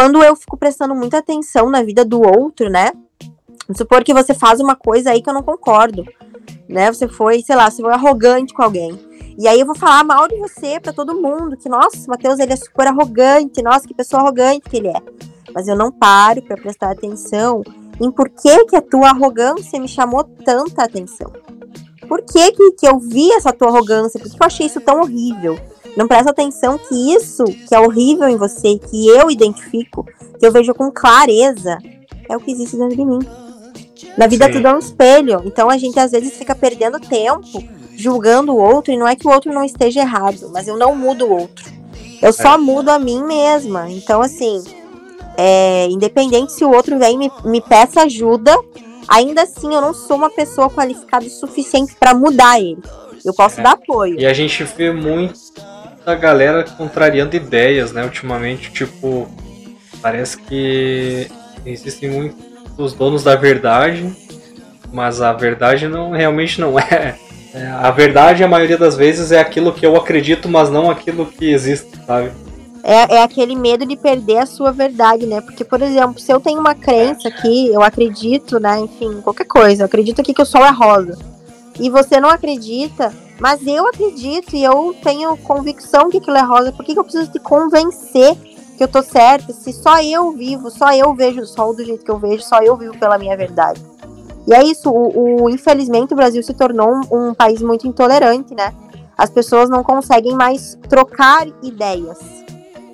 quando eu fico prestando muita atenção na vida do outro, né? Vamos supor que você faz uma coisa aí que eu não concordo, né? Você foi, sei lá, você foi arrogante com alguém. E aí eu vou falar mal de você para todo mundo, que nossa, Matheus ele é super arrogante, nossa, que pessoa arrogante que ele é. Mas eu não paro para prestar atenção em por que que a tua arrogância me chamou tanta atenção. Por que que, que eu vi essa tua arrogância? Por que eu achei isso tão horrível? Não presta atenção que isso que é horrível em você, que eu identifico, que eu vejo com clareza, é o que existe dentro de mim. Na vida Sim. tudo é um espelho. Então a gente às vezes fica perdendo tempo julgando o outro, e não é que o outro não esteja errado, mas eu não mudo o outro. Eu só é. mudo a mim mesma. Então, assim, é, independente se o outro vem e me, me peça ajuda, ainda assim eu não sou uma pessoa qualificada o suficiente para mudar ele. Eu posso é. dar apoio. E a gente vê muita galera contrariando ideias, né? Ultimamente, tipo, parece que existem muitos donos da verdade, mas a verdade não realmente não é. é. A verdade, a maioria das vezes, é aquilo que eu acredito, mas não aquilo que existe, sabe? É, é aquele medo de perder a sua verdade, né? Porque, por exemplo, se eu tenho uma crença aqui, eu acredito, né? Enfim, qualquer coisa, eu acredito aqui que o sol é rosa. E você não acredita, mas eu acredito e eu tenho convicção que aquilo é rosa. Por que, que eu preciso te convencer que eu tô certa? Se só eu vivo, só eu vejo o sol do jeito que eu vejo, só eu vivo pela minha verdade. E é isso, o, o infelizmente o Brasil se tornou um, um país muito intolerante, né? As pessoas não conseguem mais trocar ideias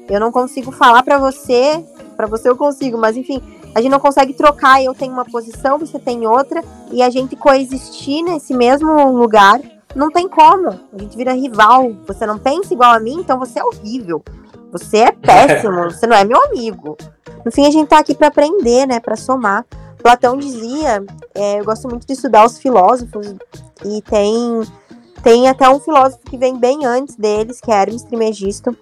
eu não consigo falar para você, para você eu consigo, mas enfim, a gente não consegue trocar. Eu tenho uma posição, você tem outra, e a gente coexistir nesse mesmo lugar. Não tem como. A gente vira rival. Você não pensa igual a mim, então você é horrível. Você é péssimo, você não é meu amigo. No fim, a gente tá aqui para aprender, né? Para somar. Platão dizia, é, eu gosto muito de estudar os filósofos, e tem, tem até um filósofo que vem bem antes deles, que é Hermes Trismegisto,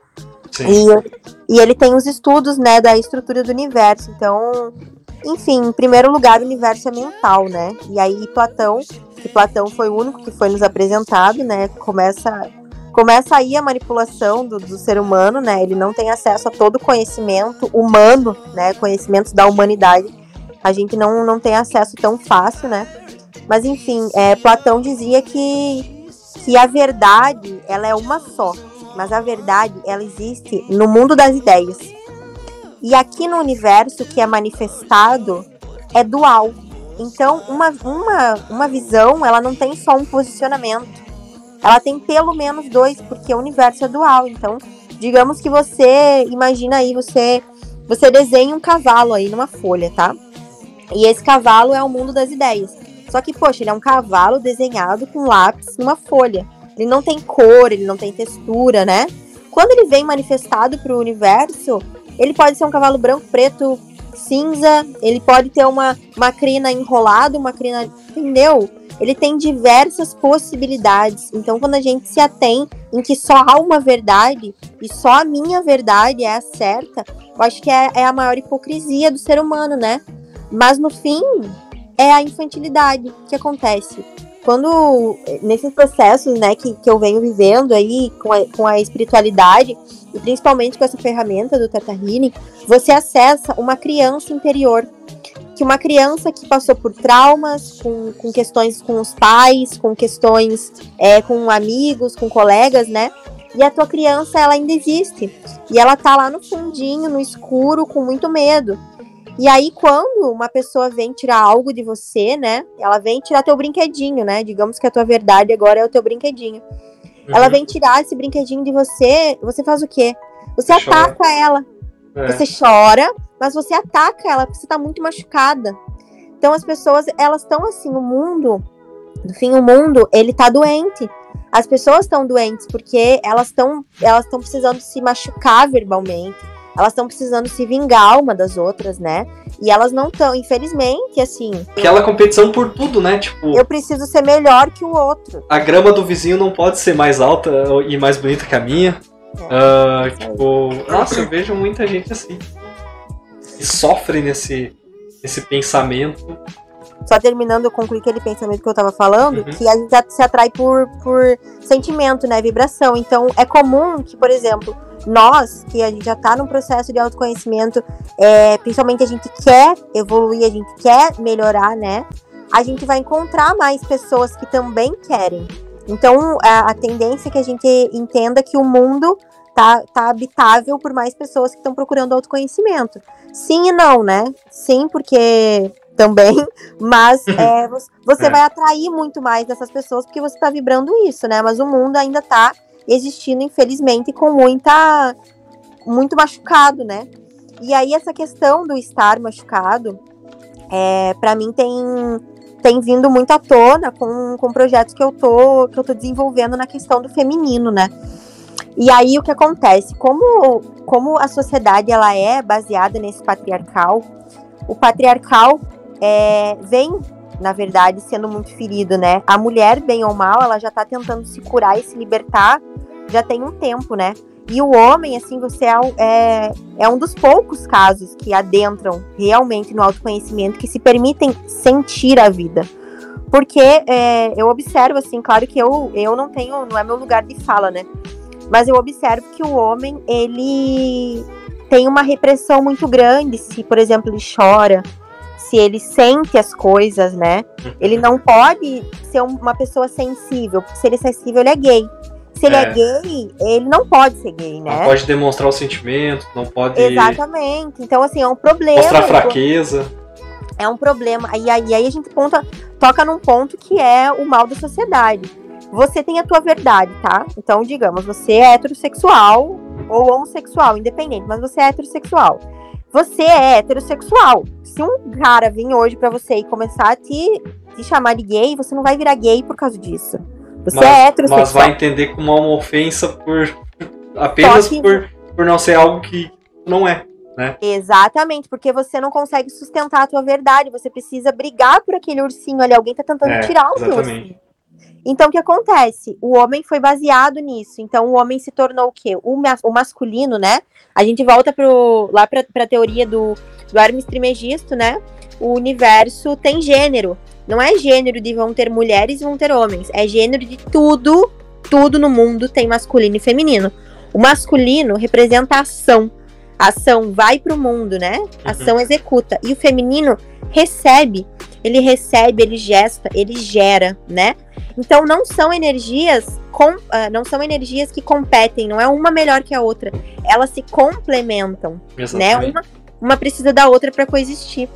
e, e ele tem os estudos, né, da estrutura do universo. Então, enfim, em primeiro lugar, o universo é mental, né? E aí Platão, que Platão foi o único que foi nos apresentado, né? Começa começa aí a manipulação do, do ser humano, né? Ele não tem acesso a todo o conhecimento humano, né? Conhecimentos da humanidade. A gente não, não tem acesso tão fácil, né? Mas enfim, é, Platão dizia que, que a verdade ela é uma só mas a verdade ela existe no mundo das ideias. E aqui no universo que é manifestado é dual. Então, uma, uma, uma visão, ela não tem só um posicionamento. Ela tem pelo menos dois, porque o universo é dual. Então, digamos que você, imagina aí, você, você desenha um cavalo aí numa folha, tá? E esse cavalo é o mundo das ideias. Só que, poxa, ele é um cavalo desenhado com lápis numa folha. Ele não tem cor, ele não tem textura, né? Quando ele vem manifestado para o universo, ele pode ser um cavalo branco, preto, cinza, ele pode ter uma, uma crina enrolada, uma crina. Entendeu? Ele tem diversas possibilidades. Então, quando a gente se atém em que só há uma verdade e só a minha verdade é a certa, eu acho que é, é a maior hipocrisia do ser humano, né? Mas no fim, é a infantilidade que acontece quando nesses processos, né, que, que eu venho vivendo aí com a, com a espiritualidade e principalmente com essa ferramenta do Teta Healing, você acessa uma criança interior, que uma criança que passou por traumas, com, com questões com os pais, com questões é, com amigos, com colegas, né? E a tua criança, ela ainda existe. E ela tá lá no fundinho, no escuro, com muito medo. E aí, quando uma pessoa vem tirar algo de você, né? Ela vem tirar teu brinquedinho, né? Digamos que a tua verdade agora é o teu brinquedinho. Uhum. Ela vem tirar esse brinquedinho de você, você faz o quê? Você ataca ela. É. Você chora, mas você ataca ela porque você tá muito machucada. Então as pessoas, elas estão assim, o mundo, no fim, o mundo, ele tá doente. As pessoas estão doentes porque elas estão elas estão precisando se machucar verbalmente elas estão precisando se vingar uma das outras, né? E elas não estão, infelizmente, assim. Aquela competição por tudo, né? Tipo. Eu preciso ser melhor que o outro. A grama do vizinho não pode ser mais alta e mais bonita que a minha. É, uh, tipo, nossa, eu vejo muita gente assim. Que sofre nesse, nesse pensamento. Só terminando, eu concluí aquele pensamento que eu tava falando, uhum. que a gente se atrai por, por sentimento, né? Vibração. Então, é comum que, por exemplo, nós, que a gente já está num processo de autoconhecimento, é, principalmente a gente quer evoluir, a gente quer melhorar, né? A gente vai encontrar mais pessoas que também querem. Então, a, a tendência é que a gente entenda que o mundo tá, tá habitável por mais pessoas que estão procurando autoconhecimento. Sim e não, né? Sim, porque também, mas é, você é. vai atrair muito mais dessas pessoas porque você está vibrando isso, né? Mas o mundo ainda está existindo, infelizmente, com muita. muito machucado, né? E aí, essa questão do estar machucado, é, para mim, tem, tem vindo muito à tona com, com projetos que eu, tô, que eu tô desenvolvendo na questão do feminino, né? E aí, o que acontece? Como, como a sociedade ela é baseada nesse patriarcal, o patriarcal é, vem na verdade, sendo muito ferido, né? A mulher, bem ou mal, ela já tá tentando se curar e se libertar já tem um tempo, né? E o homem, assim, você é, é, é um dos poucos casos que adentram realmente no autoconhecimento, que se permitem sentir a vida. Porque é, eu observo, assim, claro que eu, eu não tenho, não é meu lugar de fala, né? Mas eu observo que o homem, ele tem uma repressão muito grande se, por exemplo, ele chora, se ele sente as coisas, né? Ele não pode ser uma pessoa sensível, porque se ele é sensível, ele é gay. Se ele é. é gay, ele não pode ser gay, né? Não pode demonstrar o sentimento, não pode. Exatamente. Então, assim, é um problema. Mostrar fraqueza. É um problema. E aí, aí a gente ponta, toca num ponto que é o mal da sociedade. Você tem a tua verdade, tá? Então, digamos, você é heterossexual ou homossexual, independente, mas você é heterossexual. Você é heterossexual. Se um cara vir hoje para você e começar a te, te chamar de gay, você não vai virar gay por causa disso. Você mas, é heterossexual. Mas vai entender como uma ofensa por apenas que... por, por não ser algo que não é. Né? Exatamente, porque você não consegue sustentar a tua verdade, você precisa brigar por aquele ursinho ali, alguém tá tentando é, tirar o teu ursinho. Então, o que acontece? O homem foi baseado nisso. Então, o homem se tornou o quê? O, o masculino, né? A gente volta pro, lá para a teoria do, do Hermes Trimegisto, né? O universo tem gênero. Não é gênero de vão ter mulheres e vão ter homens. É gênero de tudo, tudo no mundo tem masculino e feminino. O masculino representa a ação. A ação vai para o mundo, né? A uhum. ação executa. E o feminino recebe. Ele recebe, ele gesta, ele gera, né? Então não são energias com, uh, não são energias que competem, não é uma melhor que a outra. Elas se complementam, né? Exatamente. né? Uma, uma precisa da outra para coexistir.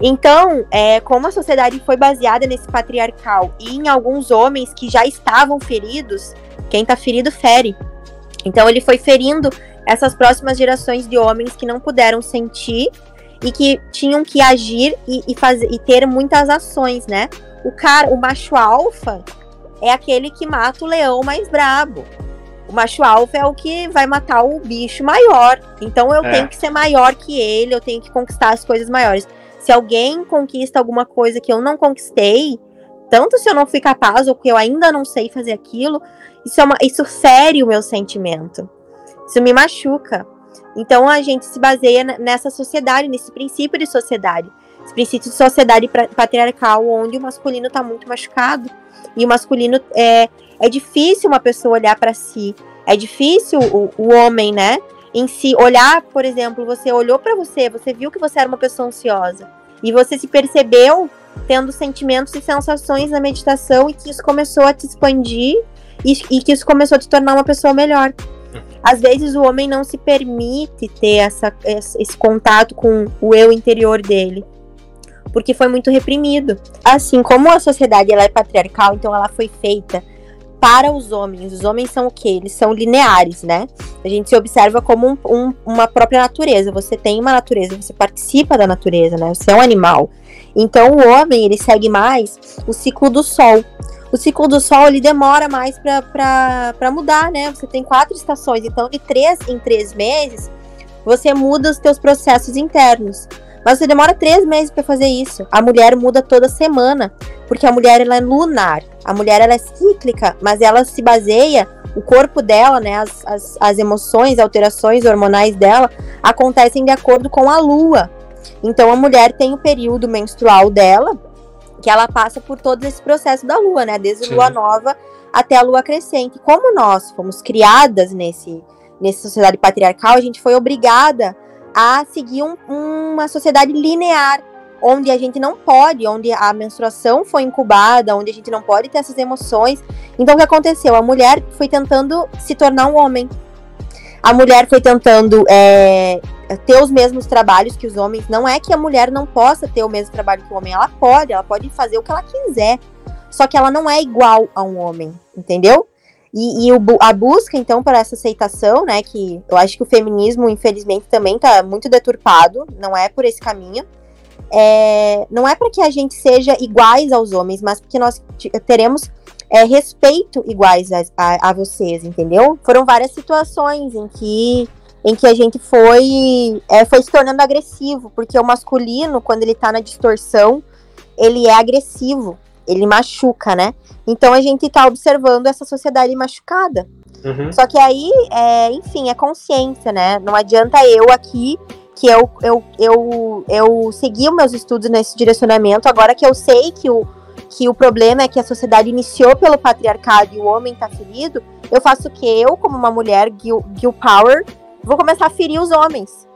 Então, é, como a sociedade foi baseada nesse patriarcal e em alguns homens que já estavam feridos, quem tá ferido fere. Então ele foi ferindo essas próximas gerações de homens que não puderam sentir e que tinham que agir e, e fazer e ter muitas ações, né? O cara, o macho alfa é aquele que mata o leão mais brabo. O macho alfa é o que vai matar o bicho maior. Então eu é. tenho que ser maior que ele, eu tenho que conquistar as coisas maiores. Se alguém conquista alguma coisa que eu não conquistei, tanto se eu não fui capaz ou que eu ainda não sei fazer aquilo, isso, é uma, isso fere o meu sentimento. Isso me machuca. Então a gente se baseia nessa sociedade, nesse princípio de sociedade. Esse princípio de sociedade patriarcal, onde o masculino está muito machucado. E o masculino é, é difícil uma pessoa olhar para si. É difícil o, o homem, né? Em si, olhar, por exemplo, você olhou para você, você viu que você era uma pessoa ansiosa. E você se percebeu tendo sentimentos e sensações na meditação e que isso começou a te expandir e, e que isso começou a te tornar uma pessoa melhor. Às vezes o homem não se permite ter essa, esse contato com o eu interior dele, porque foi muito reprimido. Assim, como a sociedade ela é patriarcal, então ela foi feita para os homens. Os homens são o quê? Eles são lineares, né? A gente se observa como um, um, uma própria natureza. Você tem uma natureza, você participa da natureza, né? Você é um animal. Então o homem ele segue mais o ciclo do sol o ciclo do Sol ele demora mais para mudar, né? Você tem quatro estações, então de três em três meses você muda os teus processos internos. Mas você demora três meses para fazer isso. A mulher muda toda semana, porque a mulher ela é lunar. A mulher ela é cíclica, mas ela se baseia, o corpo dela, né, as, as, as emoções, alterações hormonais dela acontecem de acordo com a lua. Então a mulher tem o período menstrual dela, que ela passa por todo esse processo da lua, né? Desde a lua nova até a lua crescente. Como nós fomos criadas nesse nessa sociedade patriarcal, a gente foi obrigada a seguir um, uma sociedade linear, onde a gente não pode, onde a menstruação foi incubada, onde a gente não pode ter essas emoções. Então, o que aconteceu? A mulher foi tentando se tornar um homem. A mulher foi tentando é, ter os mesmos trabalhos que os homens. Não é que a mulher não possa ter o mesmo trabalho que o homem, ela pode, ela pode fazer o que ela quiser. Só que ela não é igual a um homem, entendeu? E, e o, a busca, então, para essa aceitação, né, que eu acho que o feminismo, infelizmente, também está muito deturpado, não é por esse caminho. É, não é para que a gente seja iguais aos homens, mas porque nós teremos é, respeito iguais a, a, a, vocês, entendeu? Foram várias situações em que, em que a gente foi, é, foi se tornando agressivo, porque o masculino, quando ele tá na distorção, ele é agressivo ele machuca, né? Então a gente tá observando essa sociedade machucada. Uhum. Só que aí, é, enfim, é consciência, né? Não adianta eu aqui que eu, eu, eu, eu segui os meus estudos nesse direcionamento, agora que eu sei que o, que o problema é que a sociedade iniciou pelo patriarcado e o homem tá ferido, eu faço o que? Eu, como uma mulher, Gil, Gil Power, vou começar a ferir os homens.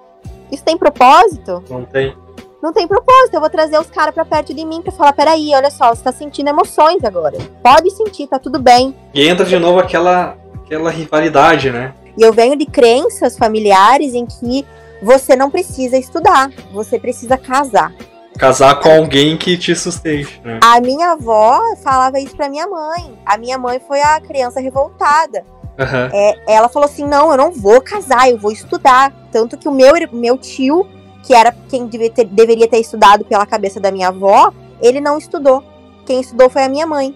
Isso tem propósito? Não tem não tem propósito. Eu vou trazer os caras pra perto de mim pra falar: peraí, olha só, você tá sentindo emoções agora. Pode sentir, tá tudo bem. E entra de novo aquela, aquela rivalidade, né? E eu venho de crenças familiares em que você não precisa estudar, você precisa casar. Casar com alguém que te sustente. Né? A minha avó falava isso pra minha mãe. A minha mãe foi a criança revoltada. Uhum. É, ela falou assim: não, eu não vou casar, eu vou estudar. Tanto que o meu, meu tio que era quem ter, deveria ter estudado pela cabeça da minha avó, ele não estudou. Quem estudou foi a minha mãe.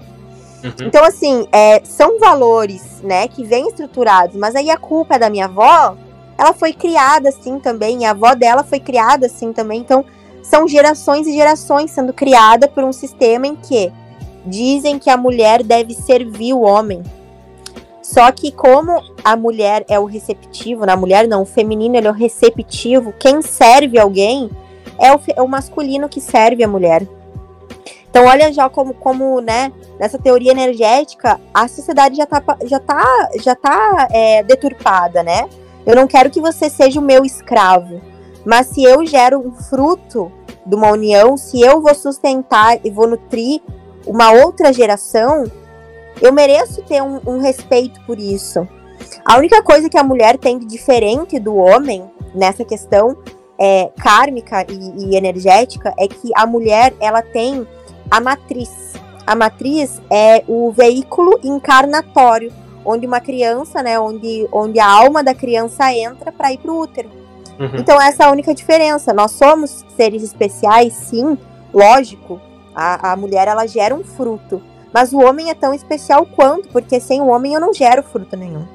Uhum. Então, assim, é, são valores, né, que vêm estruturados, mas aí a culpa é da minha avó, ela foi criada assim também, a avó dela foi criada assim também, então são gerações e gerações sendo criada por um sistema em que dizem que a mulher deve servir o homem, só que como a mulher é o receptivo, na mulher não, o feminino ele é o receptivo, quem serve alguém é o, é o masculino que serve a mulher. Então olha já como, como né, nessa teoria energética, a sociedade já tá, já tá, já tá é, deturpada, né? Eu não quero que você seja o meu escravo, mas se eu gero um fruto de uma união, se eu vou sustentar e vou nutrir uma outra geração, eu mereço ter um, um respeito por isso. A única coisa que a mulher tem de diferente do homem nessa questão é, kármica e, e, energética é que a mulher ela tem a matriz. A matriz é o veículo encarnatório, onde uma criança, né, onde, onde a alma da criança entra para ir para o útero. Uhum. Então essa é a única diferença. Nós somos seres especiais, sim, lógico. A, a mulher ela gera um fruto, mas o homem é tão especial quanto, porque sem o homem eu não gero fruto nenhum.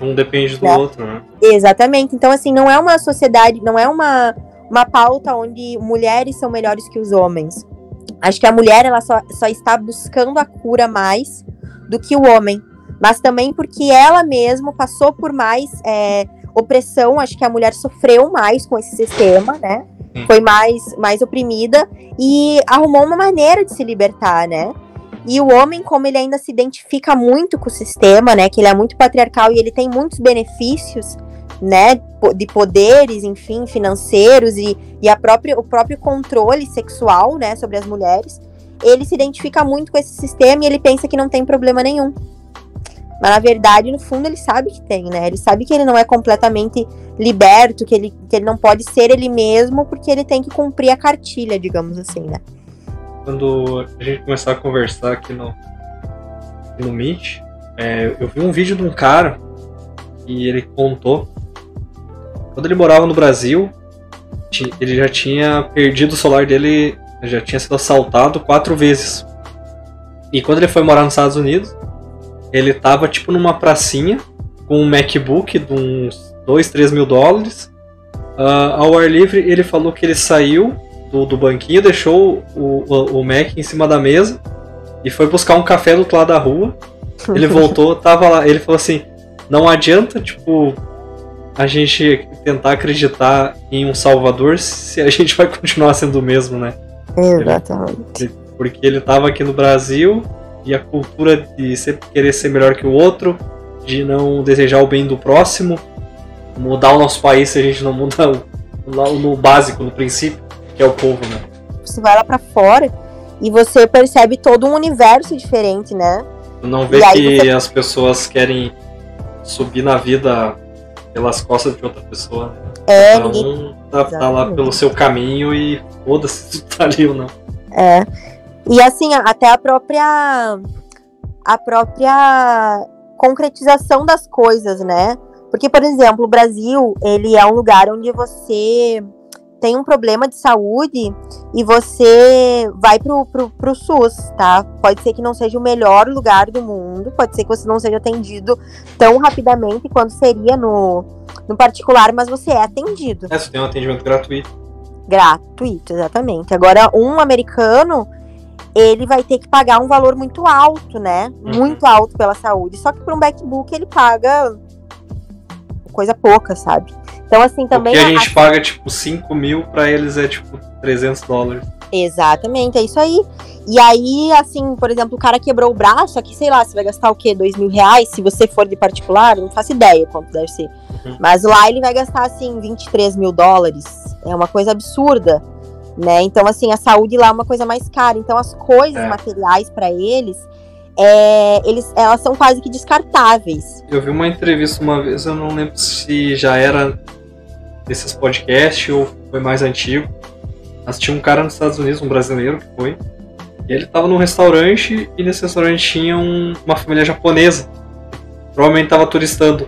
Um depende do né? outro, né? Exatamente. Então, assim, não é uma sociedade, não é uma, uma pauta onde mulheres são melhores que os homens. Acho que a mulher, ela só, só está buscando a cura mais do que o homem. Mas também porque ela mesma passou por mais é, opressão. Acho que a mulher sofreu mais com esse sistema, né? Foi mais, mais oprimida e arrumou uma maneira de se libertar, né? E o homem, como ele ainda se identifica muito com o sistema, né? Que ele é muito patriarcal e ele tem muitos benefícios, né? De poderes, enfim, financeiros e, e a própria, o próprio controle sexual, né? Sobre as mulheres. Ele se identifica muito com esse sistema e ele pensa que não tem problema nenhum. Mas na verdade, no fundo, ele sabe que tem, né? Ele sabe que ele não é completamente liberto, que ele, que ele não pode ser ele mesmo, porque ele tem que cumprir a cartilha, digamos assim, né? Quando a gente começar a conversar aqui no, no Meet, é, eu vi um vídeo de um cara e ele contou quando ele morava no Brasil, ele já tinha perdido o celular dele, já tinha sido assaltado quatro vezes. E quando ele foi morar nos Estados Unidos, ele tava tipo numa pracinha com um MacBook de uns 2, 3 mil dólares. Uh, ao ar livre, ele falou que ele saiu do, do banquinho, deixou o, o, o Mac em cima da mesa e foi buscar um café do outro lado da rua. Ele voltou, tava lá, ele falou assim: não adianta, tipo, a gente tentar acreditar em um salvador se a gente vai continuar sendo o mesmo, né? Exatamente. porque ele tava aqui no Brasil e a cultura de sempre querer ser melhor que o outro, de não desejar o bem do próximo, mudar o nosso país se a gente não muda o, no básico, no princípio, que é o povo, né? Você vai lá para fora e você percebe todo um universo diferente, né? Não vê que você... as pessoas querem subir na vida pelas costas de outra pessoa. É, Cada um tá, tá, lá pelo seu caminho e foda-se se tu tá ali ou não. É. E assim, até a própria. A própria concretização das coisas, né? Porque, por exemplo, o Brasil, ele é um lugar onde você tem um problema de saúde e você vai pro, pro, pro SUS, tá? Pode ser que não seja o melhor lugar do mundo, pode ser que você não seja atendido tão rapidamente quanto seria no, no particular, mas você é atendido. É, você tem um atendimento gratuito. Gratuito, exatamente. Agora, um americano, ele vai ter que pagar um valor muito alto, né? Uhum. Muito alto pela saúde. Só que para um backbook ele paga coisa pouca, sabe? Então, assim, também. Porque a gente a... paga, tipo, 5 mil, pra eles é, tipo, 300 dólares. Exatamente, é isso aí. E aí, assim, por exemplo, o cara quebrou o braço, aqui, sei lá, você vai gastar o quê? Dois mil reais? Se você for de particular, não faço ideia quanto deve ser. Uhum. Mas lá ele vai gastar, assim, 23 mil dólares. É uma coisa absurda, né? Então, assim, a saúde lá é uma coisa mais cara. Então, as coisas é. materiais para eles, é, eles, elas são quase que descartáveis. Eu vi uma entrevista uma vez, eu não lembro se já era desses podcasts ou foi mais antigo. Mas tinha um cara nos Estados Unidos, um brasileiro que foi. E ele estava num restaurante e nesse restaurante tinha um, uma família japonesa. Provavelmente estava turistando.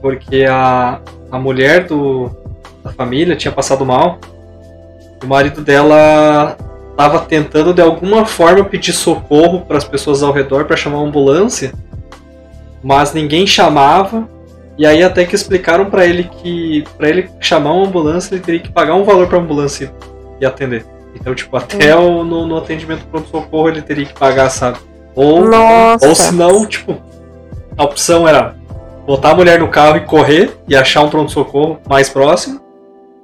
Porque a, a mulher do, da família tinha passado mal. O marido dela estava tentando de alguma forma pedir socorro para as pessoas ao redor para chamar uma ambulância. Mas ninguém chamava e aí até que explicaram para ele que para ele chamar uma ambulância ele teria que pagar um valor para ambulância e atender. Então, tipo, até hum. o, no, no atendimento pronto socorro ele teria que pagar, sabe? Ou Nossa. ou se não, tipo, a opção era botar a mulher no carro e correr e achar um pronto socorro mais próximo,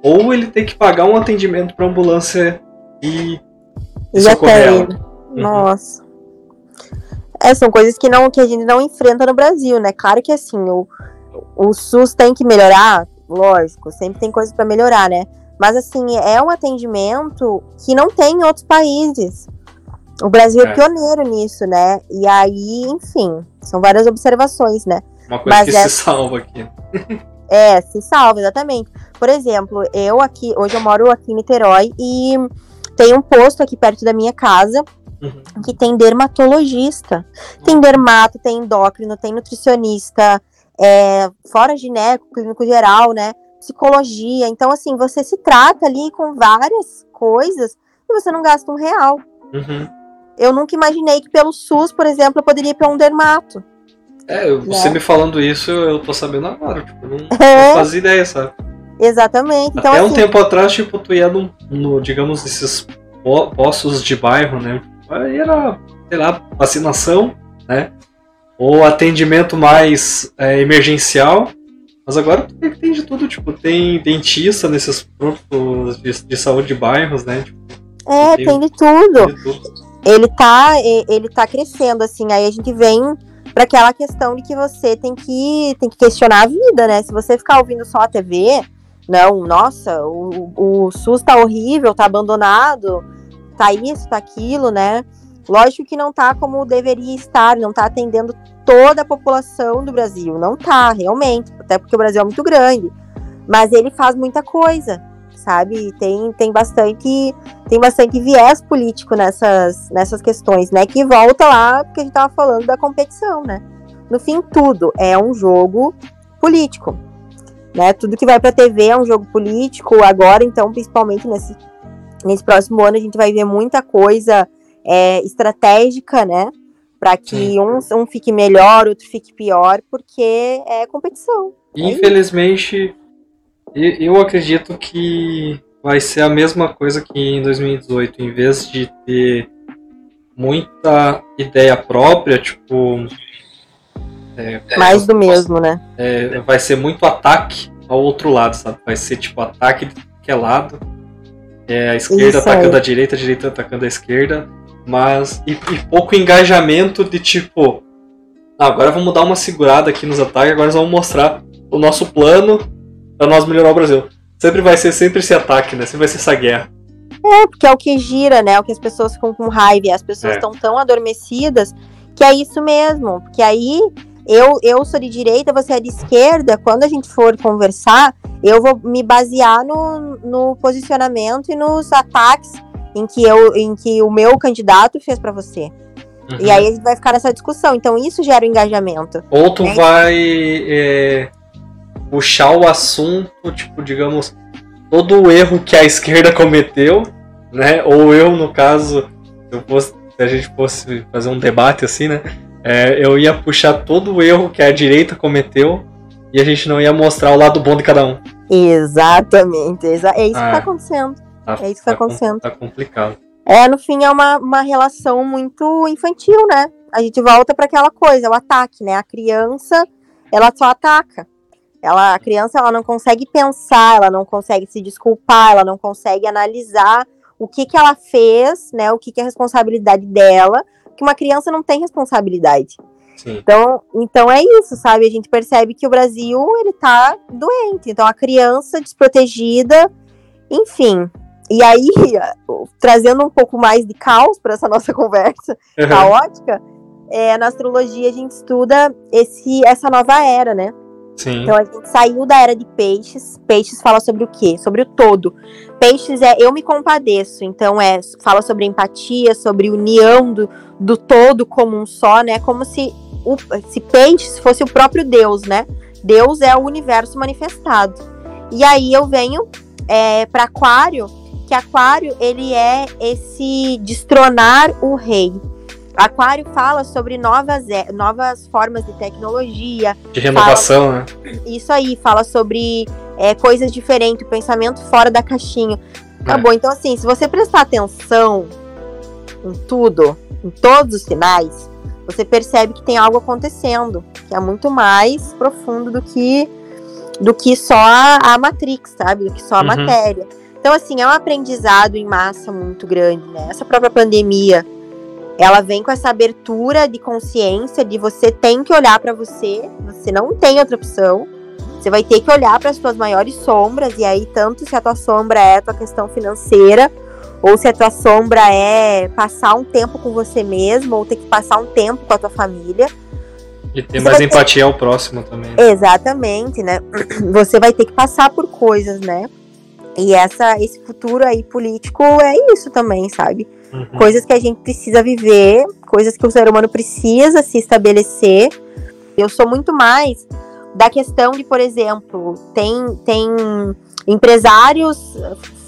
ou ele ter que pagar um atendimento para ambulância e, e socorrer ela. Uhum. Nossa. É, são coisas que, não, que a gente não enfrenta no Brasil, né? Claro que assim, o, o SUS tem que melhorar, lógico, sempre tem coisa para melhorar, né? Mas assim, é um atendimento que não tem em outros países. O Brasil é. é pioneiro nisso, né? E aí, enfim, são várias observações, né? Uma coisa Mas que é... se salva aqui. é, se salva, exatamente. Por exemplo, eu aqui, hoje eu moro aqui em Niterói e tem um posto aqui perto da minha casa uhum. que tem dermatologista. Tem dermato, tem endócrino, tem nutricionista, é, fora gineco, clínico geral, né? Psicologia. Então, assim, você se trata ali com várias coisas e você não gasta um real. Uhum. Eu nunca imaginei que pelo SUS, por exemplo, eu poderia ir para um dermato. É, você né? me falando isso, eu tô sabendo agora. Tipo, não, é. não fazia ideia, sabe? Exatamente. Então, Até assim, um tempo atrás, tipo, tu ia no, no digamos, esses postos de bairro, né? Aí era, sei lá, vacinação, né? Ou atendimento mais é, emergencial. Mas agora tem de tudo, tipo, tem dentista nesses pontos de, de saúde de bairros, né? Tipo, é, tem, tem de, tudo. de, tudo. Ele tá, ele tá crescendo, assim, aí a gente vem para aquela questão de que você tem que, tem que questionar a vida, né? Se você ficar ouvindo só a TV, não, nossa, o, o SUS tá horrível, tá abandonado, tá isso, tá aquilo, né? Lógico que não tá como deveria estar, não tá atendendo toda a população do Brasil. Não tá, realmente, até porque o Brasil é muito grande. Mas ele faz muita coisa, sabe? Tem, tem bastante tem bastante viés político nessas, nessas questões, né? Que volta lá porque a gente tava falando da competição, né? No fim, tudo é um jogo político. Né? Tudo que vai para TV é um jogo político. Agora, então, principalmente nesse, nesse próximo ano, a gente vai ver muita coisa é, estratégica, né? Para que um, um fique melhor, outro fique pior, porque é competição. É Infelizmente, eu acredito que vai ser a mesma coisa que em 2018, em vez de ter muita ideia própria, tipo. É, Mais do mesmo, né? É, vai ser muito ataque ao outro lado, sabe? Vai ser tipo ataque de que lado. É, a esquerda Isso atacando aí. a direita, a direita atacando a esquerda. Mas. E, e pouco engajamento de tipo. Ah, agora vamos dar uma segurada aqui nos ataques, agora vamos mostrar o nosso plano pra nós melhorar o Brasil. Sempre vai ser sempre esse ataque, né? Sempre vai ser essa guerra. É, porque é o que gira, né? É o que as pessoas ficam com raiva as pessoas É. estão tão adormecidas que é isso mesmo. Porque aí eu, eu sou de direita, você é de esquerda. Quando a gente for conversar, eu vou me basear no, no posicionamento e nos ataques em que, eu, em que o meu candidato fez pra você. Uhum. E aí vai ficar nessa discussão. Então isso gera o engajamento. Ou tu É. vai é, puxar o assunto, tipo, digamos, todo o erro que a esquerda cometeu, né? Ou eu, no caso, se, eu fosse, se a gente fosse fazer um debate assim, né? é, eu ia puxar todo o erro que a direita cometeu e a gente não ia mostrar o lado bom de cada um. Exatamente. exa- é isso Ah, que tá é. acontecendo. Tá, É isso que tá com- acontecendo. Tá complicado. É, no fim, é uma, uma relação muito infantil, né? A gente volta para aquela coisa, o ataque, né? A criança, ela só ataca. Ela, a criança, ela não consegue pensar, ela não consegue se desculpar, ela não consegue analisar o que que ela fez, né? O que que é a responsabilidade dela, que uma criança não tem responsabilidade. Sim. Então, então é isso, sabe? A gente percebe que o Brasil, ele tá doente. Então, a criança desprotegida, enfim. E aí, trazendo um pouco mais de caos para essa nossa conversa caótica, é, na astrologia a gente estuda esse, essa nova era, né? Sim. Então a gente saiu da era de peixes. Peixes fala sobre o quê? Sobre o todo. Peixes é eu me compadeço. Então é fala sobre empatia, sobre união do, do todo como um só, né? Como se o se peixes fosse o próprio Deus, né? Deus é o universo manifestado. E aí eu venho é, para Aquário, que Aquário ele é esse destronar o rei. Aquário fala sobre novas, é, novas formas de tecnologia, De renovação, né? isso aí, fala sobre é, coisas diferentes, pensamento fora da caixinha. Acabou. Então, assim, se você prestar atenção em tudo, em todos os sinais, você percebe que tem algo acontecendo, que é muito mais profundo do que do que só a, a Matrix, sabe? Do que só a Uhum. matéria. Então, assim, é um aprendizado em massa muito grande, né? Essa própria pandemia, ela vem com essa abertura de consciência de você tem que olhar para você, você não tem outra opção. Você vai ter que olhar para as suas maiores sombras e aí tanto se a tua sombra é a tua questão financeira ou se a tua sombra é passar um tempo com você mesmo ou ter que passar um tempo com a tua família. E ter Você mais vai ter- empatia ao próximo também. né? Exatamente, né? Você vai ter que passar por coisas, né? E essa, esse futuro aí político é isso também, sabe? Uhum. coisas que a gente precisa viver, coisas que o ser humano precisa se estabelecer. Eu sou muito mais da questão de, por exemplo, tem, tem empresários